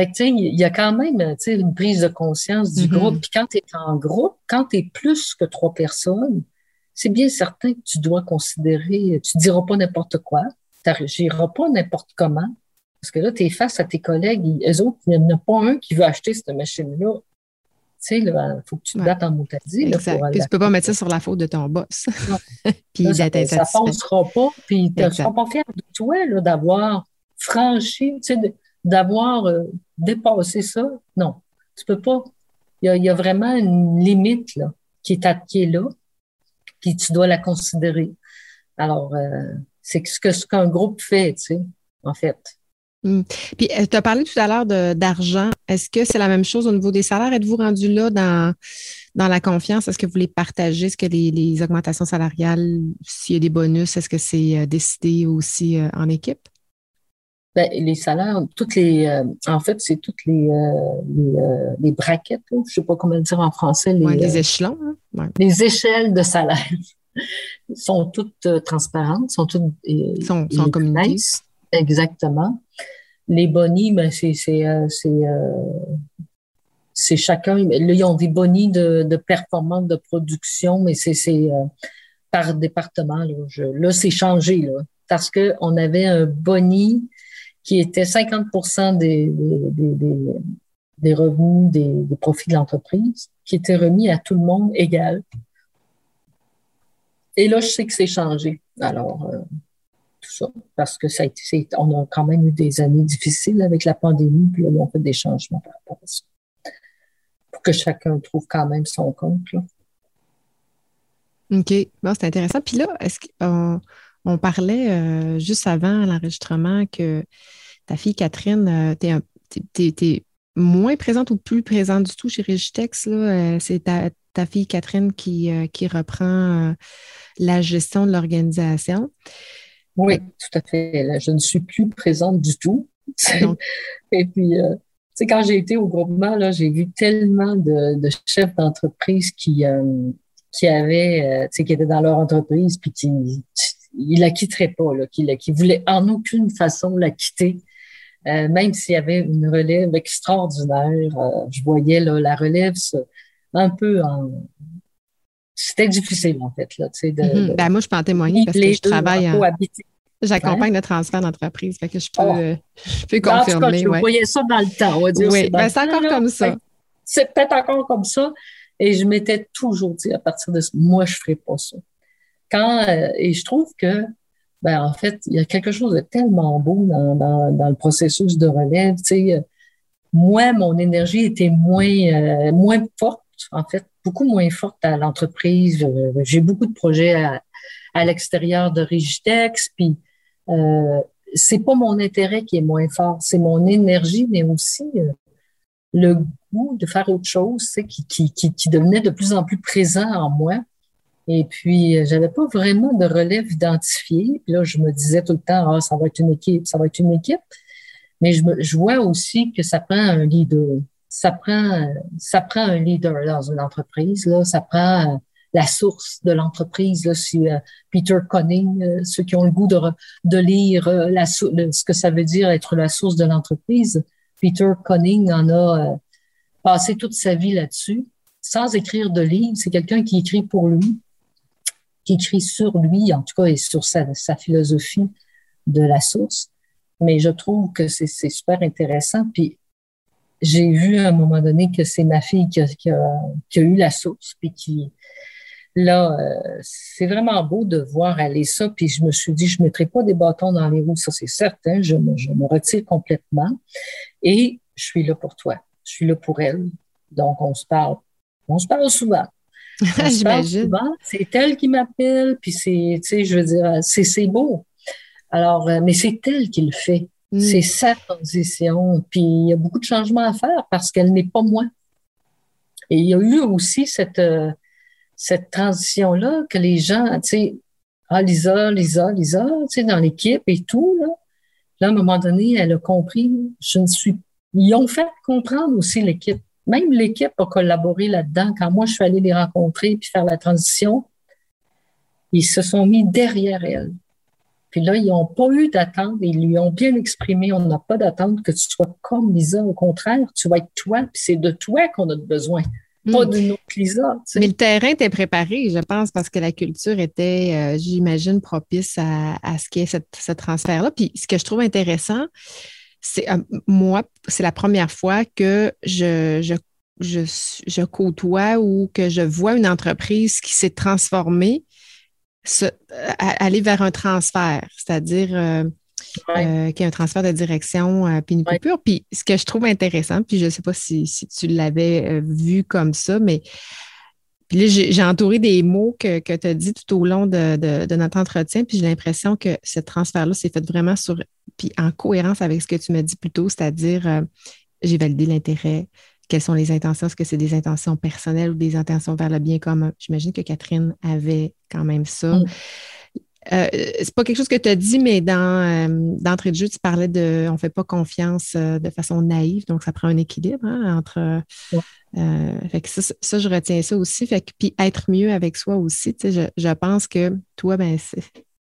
il y a quand même une prise de conscience du mm-hmm. groupe. Puis quand tu es en groupe, quand tu es plus que trois personnes, c'est bien certain que tu dois considérer, tu ne diras pas n'importe quoi, tu n'agiras pas n'importe comment. Parce que là, tu es face à tes collègues, eux autres, il n'y en a pas un qui veut acheter cette machine-là. Tu sais, il faut que tu te battes en moutadie. Exact. Puis tu peux pas mettre ça sur la faute de ton boss. puis ça, ça, ça passera pas. Puis tu ne seras pas fier de toi d'avoir franchi, tu sais, d'avoir euh, dépassé ça, non, tu peux pas. Il y a, vraiment une limite là, qui, est, à, là, puis tu dois la considérer. Alors, euh, c'est ce que ce qu'un groupe fait, tu sais, en fait. Hmm. Puis, euh, tu as parlé tout à l'heure d'argent. Est-ce que c'est la même chose au niveau des salaires? Êtes-vous rendu là dans, dans la confiance? Est-ce que vous les partagez? Est-ce que les, les augmentations salariales, s'il y a des bonus, est-ce que c'est décidé aussi en équipe? Ben, les salaires, toutes les, euh, en fait, c'est toutes les, euh, euh, les, braquettes, je ne sais pas comment le dire en français. Les, les échelons. Hein? Les échelles de salaire sont toutes transparentes, sont toutes sont, sont communiquées. Exactement. Les bonnies, ben, c'est c'est chacun. Là, ils ont des bonnies de, de performance, de production, mais c'est par département. Là, là c'est changé là, parce qu'on avait un boni qui était 50 des, des, revenus des, profits de l'entreprise, qui était remis à tout le monde égal. Et là, je sais que c'est changé. Alors, euh, tout ça, parce que ça a été, on a quand même eu des années difficiles avec la pandémie, puis là, on fait des changements par rapport à ça. Pour que chacun trouve quand même son compte. OK. Bon, c'est intéressant. Puis là, est-ce qu'on on parlait euh, juste avant l'enregistrement que ta fille Catherine, euh, tu es, moins présente ou plus présente du tout chez Regitex. Euh, c'est ta, fille Catherine qui, qui reprend la gestion de l'organisation. Oui, tout à fait. Je ne suis plus présente du tout. Et puis, tu quand j'ai été au groupement, j'ai vu tellement de, chefs d'entreprise qui, qui avaient, qui étaient dans leur entreprise, puis qui, il la quitterait pas, là, qui, qui voulait en aucune façon la quitter. Euh, même s'il y avait une relève extraordinaire, euh, je voyais là, la relève un peu en... C'était difficile, en fait. Là, de, mm-hmm. ben, moi, je peux en témoigner parce que je travaille en... J'accompagne le transfert d'entreprise, que je peux, oh. je peux confirmer. En tout cas, voyais ça dans le temps, on va dire. Oui, ben, c'est encore comme ça. c'est peut-être encore comme ça. Et je m'étais toujours dit à partir de ce moi, je ferai pas ça. Quand, euh, et je trouve que, ben, en fait, il y a quelque chose de tellement beau dans, dans, dans le processus de relève. Tu sais, euh, moi, mon énergie était moins, euh, moins forte, en fait, beaucoup moins forte à l'entreprise. J'ai beaucoup de projets à, à l'extérieur de Rigitex, puis euh, c'est pas mon intérêt qui est moins fort, c'est mon énergie, mais aussi le goût de faire autre chose, qui, qui, qui, qui, devenait de plus en plus présent en moi. Et puis, euh, j'avais pas vraiment de relève identifiée. Puis là, je me disais tout le temps, ah, ça va être une équipe, ça va être une équipe. Mais je, me, je vois aussi que ça prend un leader. Ça prend, ça prend un leader dans une entreprise. Là, ça prend euh, la source de l'entreprise. Là, si, euh, Peter Conning, ceux qui ont le goût de, de lire la, ce que ça veut dire être la source de l'entreprise, Peter Conning en a passé toute sa vie là-dessus, sans écrire de livre. C'est quelqu'un qui écrit pour lui, qui écrit sur lui, en tout cas, et sur sa, philosophie de la source. Mais je trouve que c'est super intéressant. Puis j'ai vu à un moment donné que c'est ma fille qui a, eu la source, puis qui là, euh, c'est vraiment beau de voir aller ça. Puis je me suis dit, je ne mettrai pas des bâtons dans les roues, ça c'est certain. Je me retire complètement et je suis là pour toi je suis là pour elle. Donc, on se parle. On se parle souvent. J'imagine. C'est elle qui m'appelle, puis c'est, tu sais, je veux dire, c'est beau. Alors, euh, mais c'est elle qui le fait. Mm. C'est sa transition. Puis il y a beaucoup de changements à faire parce qu'elle n'est pas moi. Et il y a eu aussi cette, euh, cette transition-là que les gens, tu sais, ah, Lisa, Lisa, Lisa, tu sais, dans l'équipe et tout, là. Là, à un moment donné, elle a compris, je ne suis ils ont fait comprendre aussi l'équipe. Même l'équipe a collaboré là-dedans. Quand moi, je suis allée les rencontrer puis faire la transition, ils se sont mis derrière elle. Puis là, ils n'ont pas eu d'attente. Ils lui ont bien exprimé, on n'a pas d'attente que tu sois comme Lisa. Au contraire, tu vas être toi, puis c'est de toi qu'on a besoin, pas hmm. d'une autre Lisa. Mais le terrain était préparé, je pense, parce que la culture était, euh, j'imagine, propice à, ce qu'il y ait ce transfert-là. Puis ce que je trouve intéressant, c'est euh, moi, c'est la première fois que je, je, je, je, côtoie ou que je vois une entreprise qui s'est transformée, se, aller vers un transfert, c'est-à-dire euh, euh, qu'il y a un transfert de direction puis une coupure. Puis ce que je trouve intéressant, puis je ne sais pas si, si tu l'avais vu comme ça, mais puis là, j'ai entouré des mots que, que tu as dit tout au long de, de, notre entretien, puis j'ai l'impression que ce transfert-là s'est fait vraiment sur, puis en cohérence avec ce que tu m'as dit plus tôt, c'est-à-dire euh, j'ai validé l'intérêt, quelles sont les intentions, est-ce que c'est des intentions personnelles ou des intentions vers le bien commun? J'imagine que Catherine avait quand même ça. Mm. Euh, c'est pas quelque chose que tu as dit, mais dans euh, d'entrée de jeu, tu parlais de on fait pas confiance euh, de façon naïve, donc ça prend un équilibre hein, entre. fait que ça, ça, je retiens ça aussi. Fait que, puis être mieux avec soi aussi. Je, je pense que toi, ben,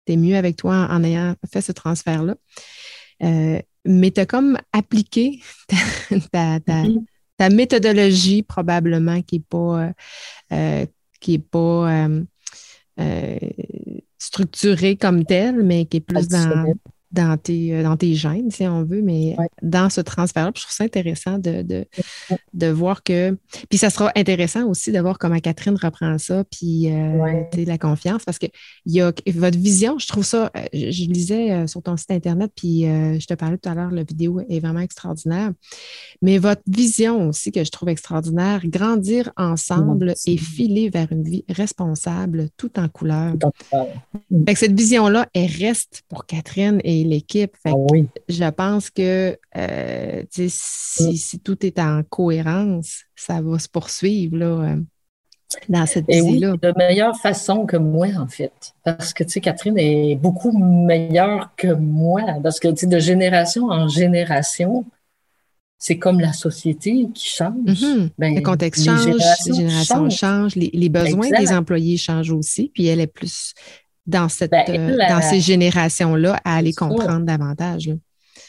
tu es mieux avec toi en, ayant fait ce transfert-là. mais tu as comme appliqué ta, mm-hmm. ta, méthodologie probablement qui n'est pas, qui est pas structuré comme tel, mais qui est plus dans, dans tes, euh, dans tes gènes, si on veut, mais dans ce transfert-là. Je trouve ça intéressant de, de, de, voir que. Puis ça sera intéressant aussi de voir comment Catherine reprend ça, puis euh, la confiance, parce que y a votre vision, je trouve ça. Euh, je, lisais sur ton site Internet, puis je te parlais tout à l'heure, la vidéo est vraiment extraordinaire. Mais votre vision aussi, que je trouve extraordinaire, grandir ensemble et filer vers une vie responsable, tout en couleur. Fait que cette vision-là, elle reste pour Catherine et l'équipe. Ah je pense que euh, mm. si, tout est en cohérence, ça va se poursuivre là, euh, dans cette vie-là. de meilleure façon que moi, en fait. Parce que, tu sais, Catherine est beaucoup meilleure que moi. Parce que, tu sais, de génération en génération, c'est comme la société qui change. Mm-hmm. Ben, le contexte change, les générations changent, les, besoins des employés changent aussi, puis elle est plus dans, cette, ben, euh, dans ces générations-là à aller comprendre davantage.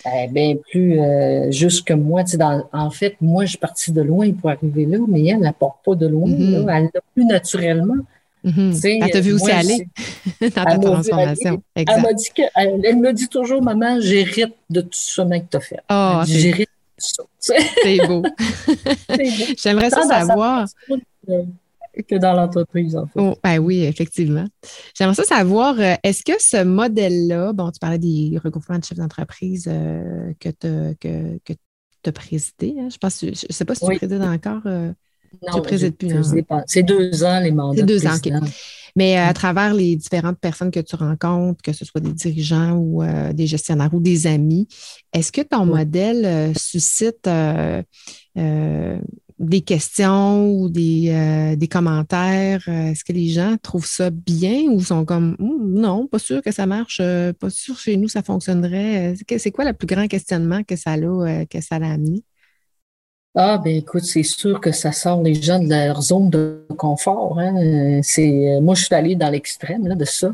Ben, bien plus euh, juste que moi. Dans, en fait, moi, je suis partie de loin pour arriver là, mais elle n'apporte pas de loin. Mm-hmm. Elle l'a plus naturellement. Mm-hmm. Elle t'a vu aussi aller dans ta transformation. Elle, m'a dit que, elle, me dit toujours, maman, j'hérite de tout ce chemin que tu as fait. Oh, j'hérite C'est beau. J'aimerais ça savoir. Que dans l'entreprise, en fait. Oh, ben oui, effectivement. J'aimerais ça savoir, euh, est-ce que ce modèle-là, bon, tu parlais des regroupements de chefs d'entreprise euh, que tu as, présidé, hein? je pense, je ne sais pas si tu présides encore. Euh, non, tu ne présides plus. Hein? C'est deux ans les mandats. C'est deux ans, OK. Mais à travers les différentes personnes que tu rencontres, que ce soit des dirigeants ou euh, des gestionnaires ou des amis, est-ce que ton modèle euh, suscite euh, des questions ou des, commentaires? Est-ce que les gens trouvent ça bien ou sont comme non, pas sûr que ça marche, pas sûr chez nous ça fonctionnerait? C'est quoi le plus grand questionnement que ça a, que ça a amené? Ah, ben écoute, c'est sûr que ça sort les gens de leur zone de confort. Hein. C'est, moi, je suis allée dans l'extrême là, de ça.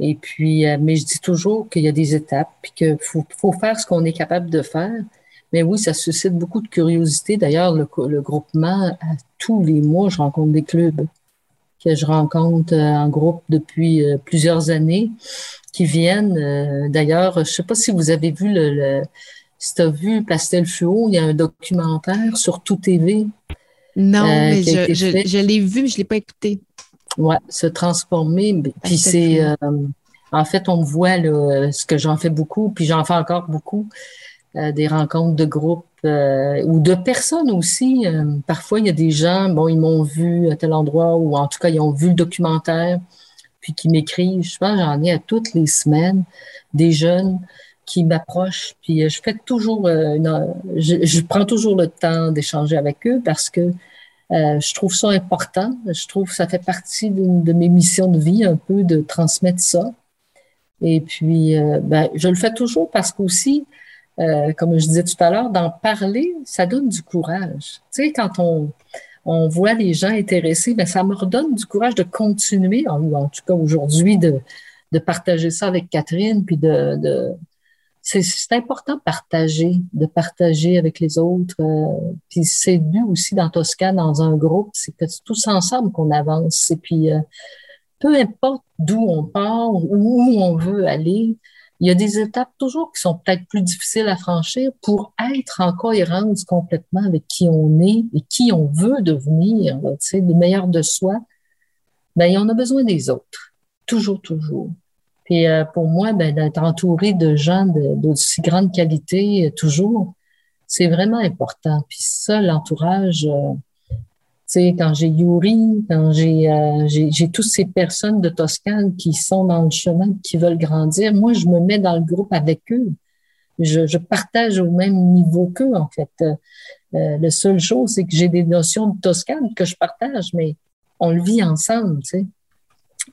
Et puis, euh, mais je dis toujours qu'il y a des étapes, puis qu'il faut, faut faire ce qu'on est capable de faire. Mais oui, ça suscite beaucoup de curiosité. D'ailleurs, le, le groupement, tous les mois, je rencontre des clubs que je rencontre euh, en groupe depuis euh, plusieurs années qui viennent. D'ailleurs, je sais pas si vous avez vu le si tu as vu Pastel Fluo, il y a un documentaire sur Tout TV. Non, euh, mais je, l'ai vu, mais je ne l'ai pas écouté. Oui, se transformer. Puis c'est. Euh, en fait, on voit là, ce que j'en fais beaucoup, puis j'en fais encore beaucoup, euh, des rencontres de groupe ou de personnes aussi. parfois, il y a des gens, bon, ils m'ont vu à tel endroit, ou en tout cas, ils ont vu le documentaire, puis qui m'écrivent. Je pense j'en ai à toutes les semaines, des jeunes qui m'approchent. Puis euh, je fais toujours, euh, je, prends toujours le temps d'échanger avec eux parce que euh, je trouve ça important. Je trouve que ça fait partie de mes missions de vie un peu de transmettre ça. Et puis, ben, je le fais toujours parce qu'aussi, comme je disais tout à l'heure, d'en parler, ça donne du courage. Tu sais, quand on, on voit les gens intéressés, ben, ça me redonne du courage de continuer, en, tout cas aujourd'hui, de, de partager ça avec Catherine, puis de, de, c'est important de partager, de partager avec les autres. Euh, puis c'est dû aussi dans Toscane, dans un groupe, c'est que c'est tous ensemble qu'on avance. Et puis, euh, peu importe d'où on part, où on veut aller, il y a des étapes toujours qui sont peut-être plus difficiles à franchir pour être en cohérence complètement avec qui on est et qui on veut devenir, tu sais, le meilleur de soi. Ben, on a besoin des autres. Toujours, toujours. Et euh, pour moi, ben, d'être entouré de gens d'aussi grande qualité, euh, toujours, c'est vraiment important. Puis ça, l'entourage, euh, sais, quand j'ai Yuri, quand j'ai j'ai toutes ces personnes de Toscane qui sont dans le chemin, qui veulent grandir, moi, je me mets dans le groupe avec eux. Je, je partage au même niveau qu'eux, en fait. Euh, la seule chose, c'est que j'ai des notions de Toscane que je partage, mais on le vit ensemble, tu sais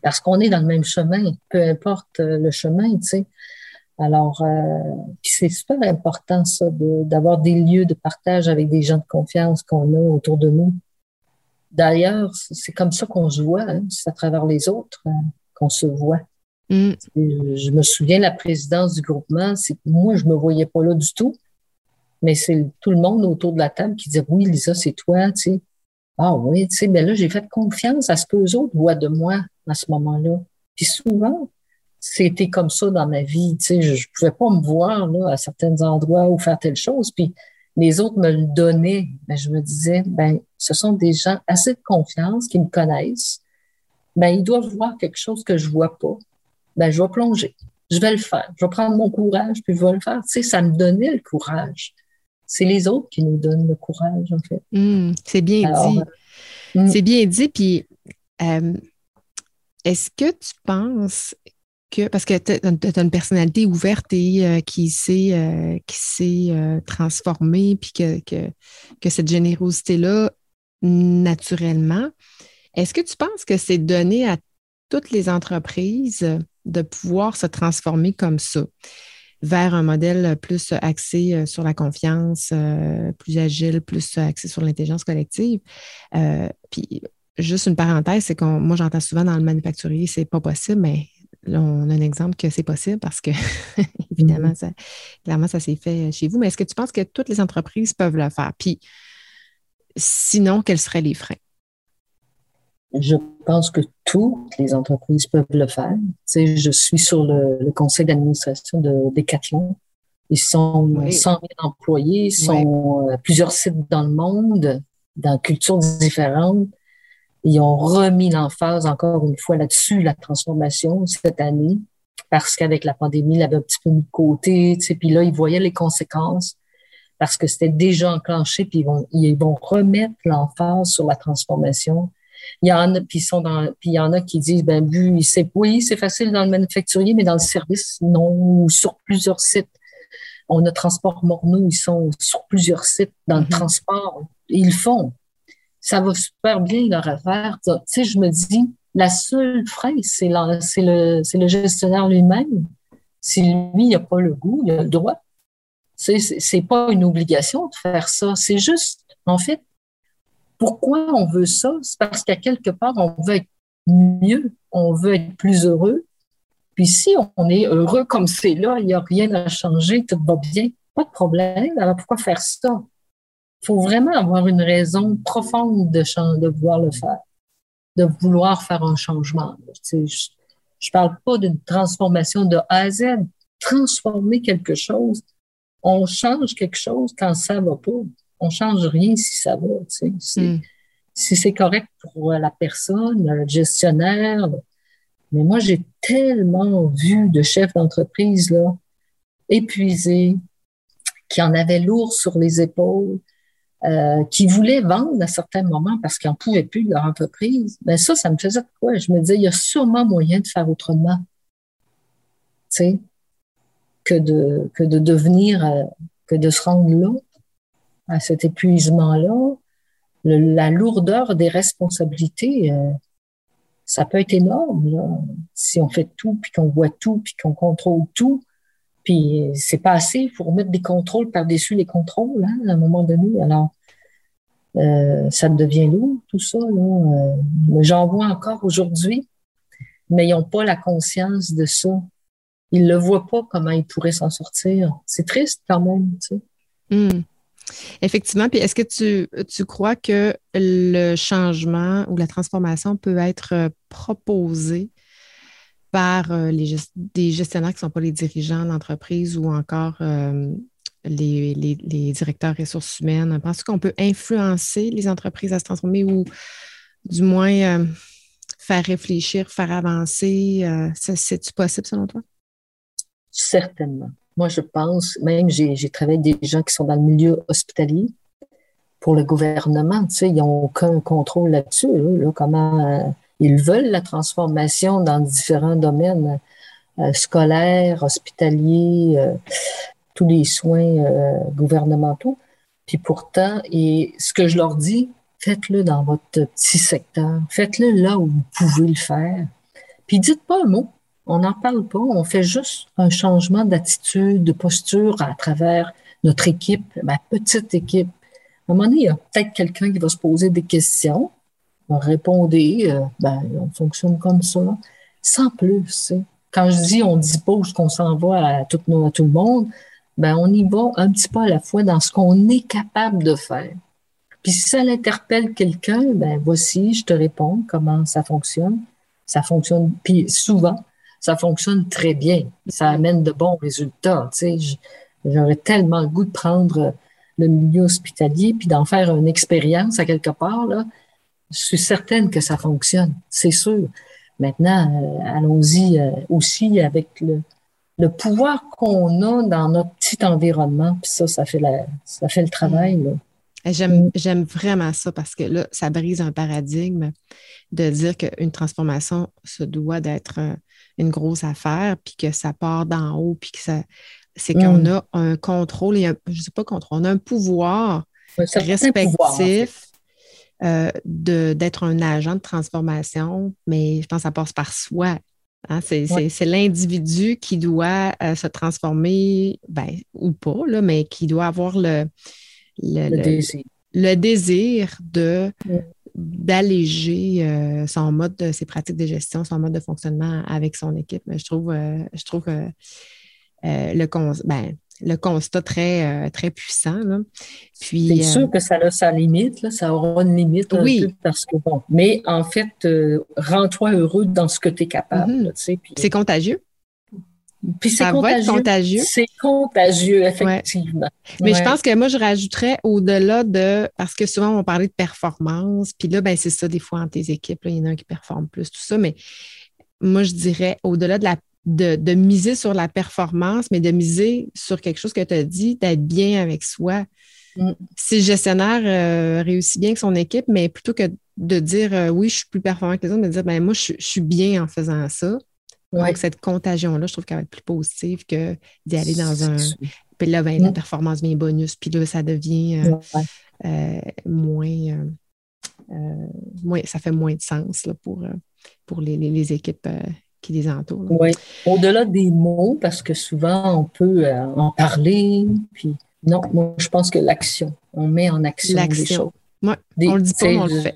parce qu'on est dans le même chemin, peu importe euh, le chemin, tu sais. Alors, euh, c'est super important, ça, d'avoir des lieux de partage avec des gens de confiance qu'on a autour de nous. D'ailleurs, c'est comme ça qu'on se voit, hein, c'est à travers les autres hein, qu'on se voit. Mm. Je me souviens, la présidence du groupement, c'est moi, je me voyais pas là du tout, mais c'est tout le monde autour de la table qui disait, oui, Lisa, c'est toi, tu sais. Ah oui, tu sais, mais là, j'ai fait confiance à ce que les autres voient de moi à ce moment-là. Puis souvent, c'était comme ça dans ma vie. Tu sais, je, ne pouvais pas me voir là, à certains endroits ou faire telle chose. Puis les autres me le donnaient. Mais je me disais, ben, ce sont des gens assez de confiance qui me connaissent. Ben, ils doivent voir quelque chose que je vois pas. Ben, je vais plonger. Je vais le faire. Je vais prendre mon courage puis je vais le faire. Tu sais, ça me donnait le courage. C'est les autres qui nous donnent le courage, en fait. Mmh, c'est bien dit. Mmh. C'est bien dit. Puis, euh, est-ce que tu penses que, parce que tu as, une personnalité ouverte et euh, qui s'est euh, euh, transformée, puis que, que, cette générosité-là, naturellement, est-ce que tu penses que c'est donné à toutes les entreprises de pouvoir se transformer comme ça? vers un modèle plus axé sur la confiance, plus agile, plus axé sur l'intelligence collective? puis juste une parenthèse, c'est que moi, j'entends souvent dans le manufacturier, c'est pas possible, mais là, on a un exemple que c'est possible parce que, évidemment, mm-hmm. ça, clairement, ça s'est fait chez vous. Mais est-ce que tu penses que toutes les entreprises peuvent le faire? Puis, sinon, quels seraient les freins? Je pense que toutes les entreprises peuvent le faire. Tu sais, je suis sur le, conseil d'administration de Decathlon. Ils sont 100 000 employés, ils sont plusieurs sites dans le monde, dans cultures différentes. Ils ont remis l'emphase encore une fois là-dessus, la transformation cette année, parce qu'avec la pandémie, il avait un petit peu mis de côté, tu sais, puis là, ils voyaient les conséquences parce que c'était déjà enclenché, puis ils vont, ils vont remettre l'emphase sur la transformation. Il y en a, puis sont dans, puis il y en a qui disent, ben, vu, c'est, oui, c'est facile dans le manufacturier, mais dans le service, non, sur plusieurs sites. On a Transport Morneau, ils sont sur plusieurs sites dans le mm-hmm. transport. Ils le font. Ça va super bien leur affaire. Tu sais, je me dis, la seule frein, c'est, le, gestionnaire lui-même. Si lui, il n'a pas le goût, il a le droit. C'est, c'est pas une obligation de faire ça. C'est juste, en fait, pourquoi on veut ça? C'est parce qu'à quelque part, on veut être mieux, on veut être plus heureux. Puis si on est heureux comme c'est là, il n'y a rien à changer, tout va bien, pas de problème. Alors pourquoi faire ça? Il faut vraiment avoir une raison profonde de, de vouloir le faire, de vouloir faire un changement. je ne parle pas d'une transformation de A à Z. Transformer quelque chose, on change quelque chose quand ça va pas on change rien si ça va. Tu sais. Hmm. Si c'est correct pour la personne, le gestionnaire. Mais moi, j'ai tellement vu de chefs d'entreprise là, épuisés, qui en avaient lourd sur les épaules, euh, qui voulaient vendre à certains moments parce qu'ils n'en pouvaient plus leur entreprise. Ben, ça, ça me faisait quoi? Je me disais, il y a sûrement moyen de faire autrement. Tu sais, que de, que de devenir, euh, que de se rendre là à cet épuisement-là, la lourdeur des responsabilités, euh, ça peut être énorme là. si on fait tout, puis qu'on voit tout, puis qu'on contrôle tout. Puis c'est pas assez, il faut remettre des contrôles par-dessus les contrôles hein, à un moment donné. Alors, euh, ça devient lourd, tout ça. Euh, J'en vois encore aujourd'hui, mais ils n'ont pas la conscience de ça. Ils ne le voient pas comment ils pourraient s'en sortir. C'est triste quand même, tu sais. Hmm. Effectivement. Puis est-ce que tu, tu, crois que le changement ou la transformation peut être euh, proposé par euh, des gestionnaires qui ne sont pas les dirigeants d'entreprise ou encore euh, les, directeurs ressources humaines? Penses-tu qu'on peut influencer les entreprises à se transformer ou du moins faire réfléchir, faire avancer? C'est-tu possible selon toi? Certainement. Moi, je pense, même j'ai travaillé avec des gens qui sont dans le milieu hospitalier pour le gouvernement. Tu sais, ils n'ont aucun contrôle là-dessus. Là, comment euh, ils veulent la transformation dans différents domaines euh, scolaires, hospitaliers, euh, tous les soins gouvernementaux. Puis pourtant, et ce que je leur dis, faites-le dans votre petit secteur, faites-le là où vous pouvez le faire. Puis dites pas un mot. On n'en parle pas, on fait juste un changement d'attitude, de posture à travers notre équipe, ma petite équipe. À un moment donné, il y a peut-être quelqu'un qui va se poser des questions, va répondre, euh, ben, on fonctionne comme ça, sans plus. Quand je dis on dit pas où qu'on s'en va à tout, à tout le monde, ben, on y va un petit peu à la fois dans ce qu'on est capable de faire. Puis si ça l'interpelle quelqu'un, ben voici, je te réponds comment ça fonctionne. Ça fonctionne, puis souvent, ça fonctionne très bien. Ça amène de bons résultats. J'aurais tellement le goût de prendre le milieu hospitalier puis d'en faire une expérience à quelque part. Là. Je suis certaine que ça fonctionne, c'est sûr. Maintenant, euh, allons-y euh, aussi avec le, le pouvoir qu'on a dans notre petit environnement. Puis ça, ça fait, la, ça fait le travail. Là. J'aime, j'aime vraiment ça parce que là, ça brise un paradigme de dire qu'une transformation se doit d'être une grosse affaire, puis que ça part d'en haut, puis que ça. C'est qu'on mm. a un contrôle, et un, je ne sais pas contrôle, on a un pouvoir respectif euh, d'être un agent de transformation, mais je pense que ça passe par soi. Hein. C'est l'individu qui doit euh, se transformer, ben, ou pas, là, mais qui doit avoir le, le, désir. de d'alléger euh, son mode, de, ses pratiques de gestion, son mode de fonctionnement avec son équipe. Je trouve, je trouve que le, ben, le constat très, très puissant. Puis, C'est sûr que ça a sa limite, ça aura une limite oui. parce que bon. Mais en fait, rends-toi heureux dans ce que tu es capable. Mm-hmm. C'est contagieux. Puis c'est Ça va être contagieux. C'est contagieux, effectivement. Mais je pense que moi, je rajouterais au-delà de, parce que souvent on parlait de performance, puis là, ben, c'est ça, des fois, en tes équipes, là, il y en a un qui performe plus, tout ça, mais moi, je dirais au-delà de la de, de miser sur la performance, mais de miser sur quelque chose que tu as dit, d'être bien avec soi. Mm. Si le gestionnaire euh, réussit bien avec son équipe, mais plutôt que de dire euh, oui, je suis plus performant que les autres, mais de dire ben, moi, je, je suis bien en faisant ça. Ouais. Donc, cette contagion-là, je trouve qu'elle va être plus positive que d'y aller dans un. Puis là, ben, la Mm. performance vient bonus, puis là, ça devient euh, Ouais. euh, moins, euh, moins. Ça fait moins de sens là, pour, pour les, les- les équipes qui les entourent. là. Oui, au-delà des mots, parce que souvent on peut euh, en parler, puis non, moi je pense que l'action, on met en action des L'action. choses. Ouais, Des- on le dit pas, on le fait.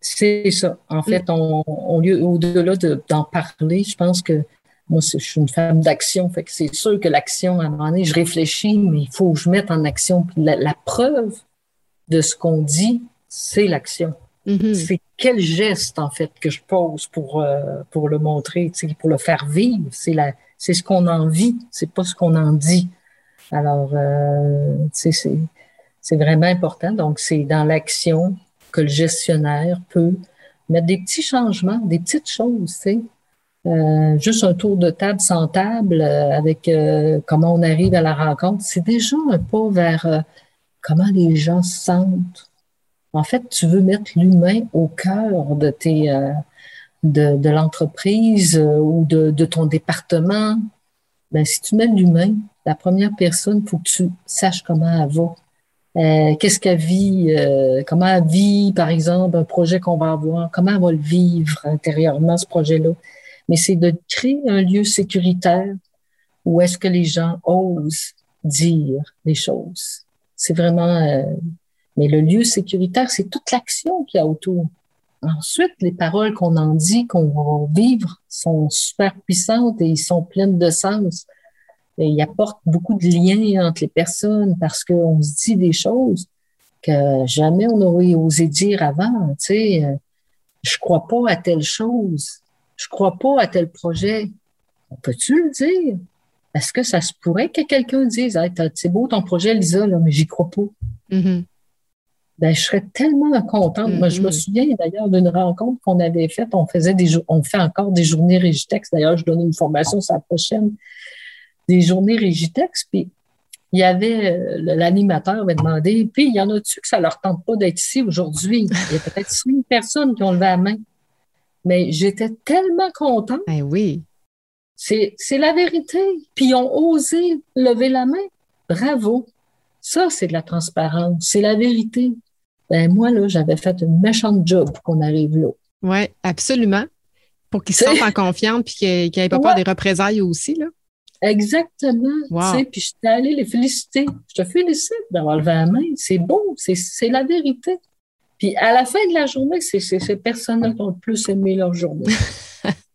C'est ça. En fait, on, on lieu- au-delà de- d'en parler, je pense que moi, je suis une femme d'action, fait que c'est sûr que l'action, à un moment donné, je réfléchis, mais il faut que je mette en action. La preuve de ce qu'on dit, c'est l'action. Mhm. C'est quel geste, en fait, que je pose pour, euh, pour le montrer, pour le faire vivre? C'est la, c'est ce qu'on en vit, c'est pas ce qu'on en dit. Alors, euh, c'est, c'est vraiment important. Donc, c'est dans l'action que le gestionnaire peut mettre des petits changements, des petites choses, tu sais. Euh, juste un tour de table sans table euh, avec euh, comment on arrive à la rencontre, c'est déjà un pas vers euh, comment les gens se sentent. En fait, tu veux mettre l'humain au cœur de tes euh, de, l'entreprise euh, ou de, ton département. Ben, si tu mets l'humain, la première personne, faut que tu saches comment elle va. Euh, qu'est-ce qu'elle vit, euh, comment elle vit, par exemple, un projet qu'on va avoir, comment elle va le vivre intérieurement, ce projet-là. Mais c'est de créer un lieu sécuritaire où est-ce que les gens osent dire les choses. C'est vraiment... mais le lieu sécuritaire, c'est toute l'action qu'il y a autour. Ensuite, les paroles qu'on en dit, qu'on va vivre, sont super puissantes et ils sont pleines de sens. Et ils apportent beaucoup de liens entre les personnes parce qu'on se dit des choses que jamais on aurait osé dire avant. Tu sais, je crois pas à telle chose, je crois pas à tel projet. Peux-tu le dire? Est-ce que ça se pourrait que quelqu'un dise, hey, c'est beau ton projet, Lisa, là, mais j'y crois pas? Mhm. Ben, je serais tellement contente. Moi, je me Mhm. souviens d'ailleurs d'une rencontre qu'on avait faite. On faisait des on fait encore des journées Régitex. D'ailleurs, je donne une formation sur la prochaine. Des journées Régitex. Puis, il y avait, euh, l'animateur avait demandé, puis il y en a-tu que ça leur tente pas d'être ici aujourd'hui? Il y a peut-être cinq personnes qui ont levé la main. Mais j'étais tellement contente. Ben oui. C'est, c'est la vérité. Puis ils ont osé lever la main. Bravo. Ça, c'est de la transparence. C'est la vérité. Ben, moi, là, j'avais fait une méchante job pour qu'on arrive là. Oui, absolument. Pour qu'ils se sentent en confiance puis qu'ils n'aient pas peur des représailles aussi. Là. Exactement. Wow. Tu sais, puis j'étais allée les féliciter. Je te félicite d'avoir levé la main. C'est beau. C'est, la vérité. Puis à la fin de la journée, c'est, ces personnes-là qui ont le plus aimé leur journée.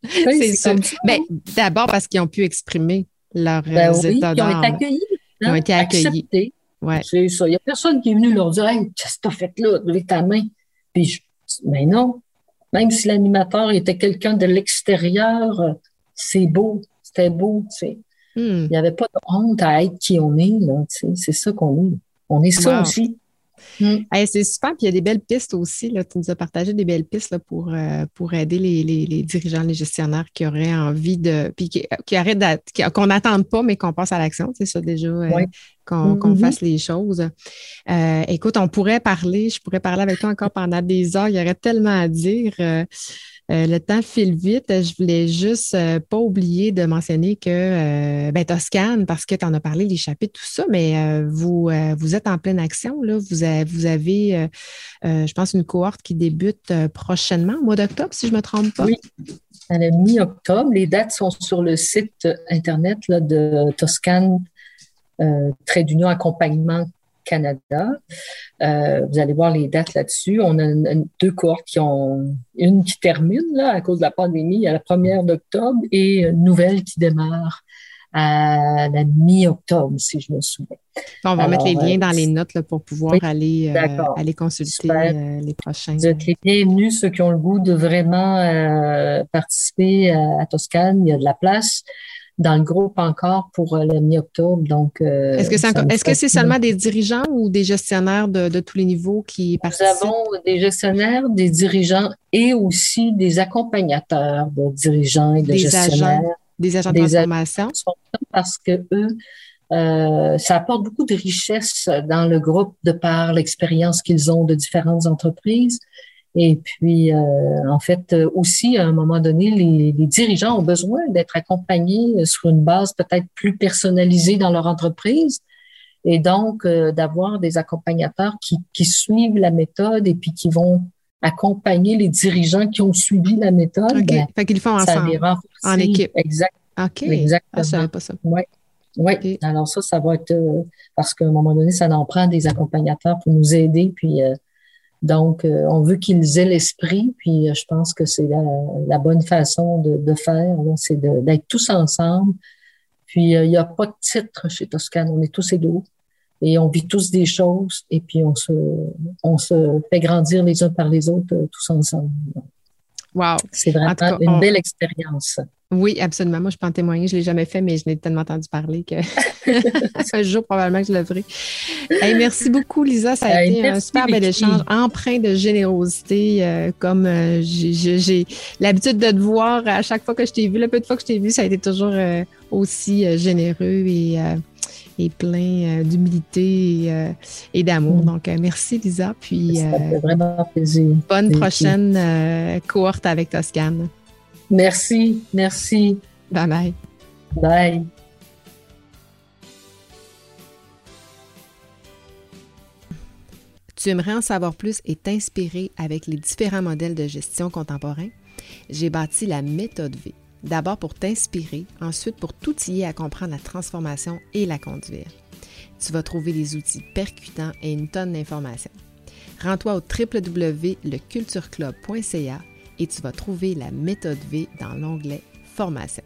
C'est ça. Ben, D'abord parce qu'ils ont pu exprimer leurs Ben euh, oui, états ils ont été accueillis. Ils ont hein, été accueillis. Ouais. C'est ça. Il n'y a personne qui est venu leur dire Hey, qu'est-ce que t'as fait là, de lever ta main? Puis je mais non. Même si l'animateur était quelqu'un de l'extérieur, euh, c'est beau. C'était beau. tu sais. Hmm. Il n'y avait pas de honte à être qui on est. Là, tu sais. c'est ça qu'on est. On est ça Wow. aussi. Hmm. Hey, c'est super. Puis il y a des belles pistes aussi. Là. Tu nous as partagé des belles pistes là, pour, euh, pour aider les, les- les dirigeants, les gestionnaires qui auraient envie de. Puis qui, qui arrêtent qu'on n'attende pas, mais qu'on passe à l'action. C'est ça déjà, euh. Qu'on Mhm. fasse les choses. Euh, écoute, on pourrait parler, je pourrais parler avec toi encore pendant des heures. Il y aurait tellement à dire. Euh, euh, le temps file vite. Je voulais juste euh, pas oublier de mentionner que euh, ben, Toscane, parce que tu en as parlé, les chapitres, tout ça, mais vous, vous êtes en pleine action. Là. Vous, avez, vous avez je pense, une cohorte qui débute prochainement, au mois d'octobre, si je ne me trompe pas. Oui. À la mi-octobre, les dates sont sur le site Internet là, de Toscane, euh, Trait d'Union Accompagnement Canada. Euh, vous allez voir les dates là-dessus. On a une- une- deux cohortes qui ont une qui termine là, à cause de la pandémie à la première d'octobre et une nouvelle qui démarre à la mi-octobre, si je me souviens. On va Alors, mettre les liens euh, dans les notes là, pour pouvoir oui, aller, euh, aller consulter euh, les prochains. Vous êtes les bienvenus, ceux qui ont le goût de vraiment euh, participer à, à Toscane. Il y a de la place. Dans le groupe encore pour le mi-octobre. Donc, est-ce que c'est est-ce que c'est seulement des dirigeants ou des gestionnaires de, tous les niveaux qui participent? Nous avons des gestionnaires, des dirigeants et aussi des accompagnateurs de dirigeants et de gestionnaires. des agents de transformation. Parce que eux, euh, ça apporte beaucoup de richesse dans le groupe de par l'expérience qu'ils ont de différentes entreprises. Et puis, euh, en fait, aussi, à un moment donné, les, les dirigeants ont besoin d'être accompagnés sur une base peut-être plus personnalisée dans leur entreprise. Et donc, euh, d'avoir des accompagnateurs qui, qui suivent la méthode et puis qui vont accompagner les dirigeants qui ont suivi la méthode. OK. Ben, fait qu'ils font ensemble, en équipe. Exact. OK. Exactement. Ah, savais pas ça. Ouais. Oui, alors ça, ça va être euh, parce qu'à un moment donné, ça en prend des accompagnateurs pour nous aider. Puis euh, donc, euh, on veut qu'ils aient l'esprit. Puis je pense que c'est la, bonne façon de, de faire, c'est d'être tous ensemble. Puis il n'y a pas de titre chez Toscane, on est tous égaux et on vit tous des choses et puis on se, on se fait grandir les uns par les autres tous ensemble. Wow. C'est vraiment une belle expérience. Oui, absolument. Moi, je peux en témoigner. Je ne l'ai jamais fait, mais je n'ai tellement entendu parler que un jour, probablement que je le ferai. merci beaucoup, Lisa. Ça a été un super bel échange, empreint de générosité. Euh, comme euh, j'ai l'habitude de te voir à chaque fois que je t'ai vu, le peu de fois que je t'ai vu, ça a été toujours euh, aussi généreux et, et plein d'humilité et, d'amour. Mm. Donc, merci, Lisa. Puis, ça fait vraiment plaisir. Bonne prochaine cohorte avec Toscane. Merci, merci. Bye bye. Bye. Tu aimerais en savoir plus et t'inspirer avec les différents modèles de gestion contemporains? J'ai bâti la méthode V. D'abord pour t'inspirer, ensuite pour t'outiller à comprendre la transformation et la conduire. Tu vas trouver des outils percutants et une tonne d'informations. Rends-toi au www.lecultureclub.ca et tu vas trouver la méthode V dans l'onglet Formation.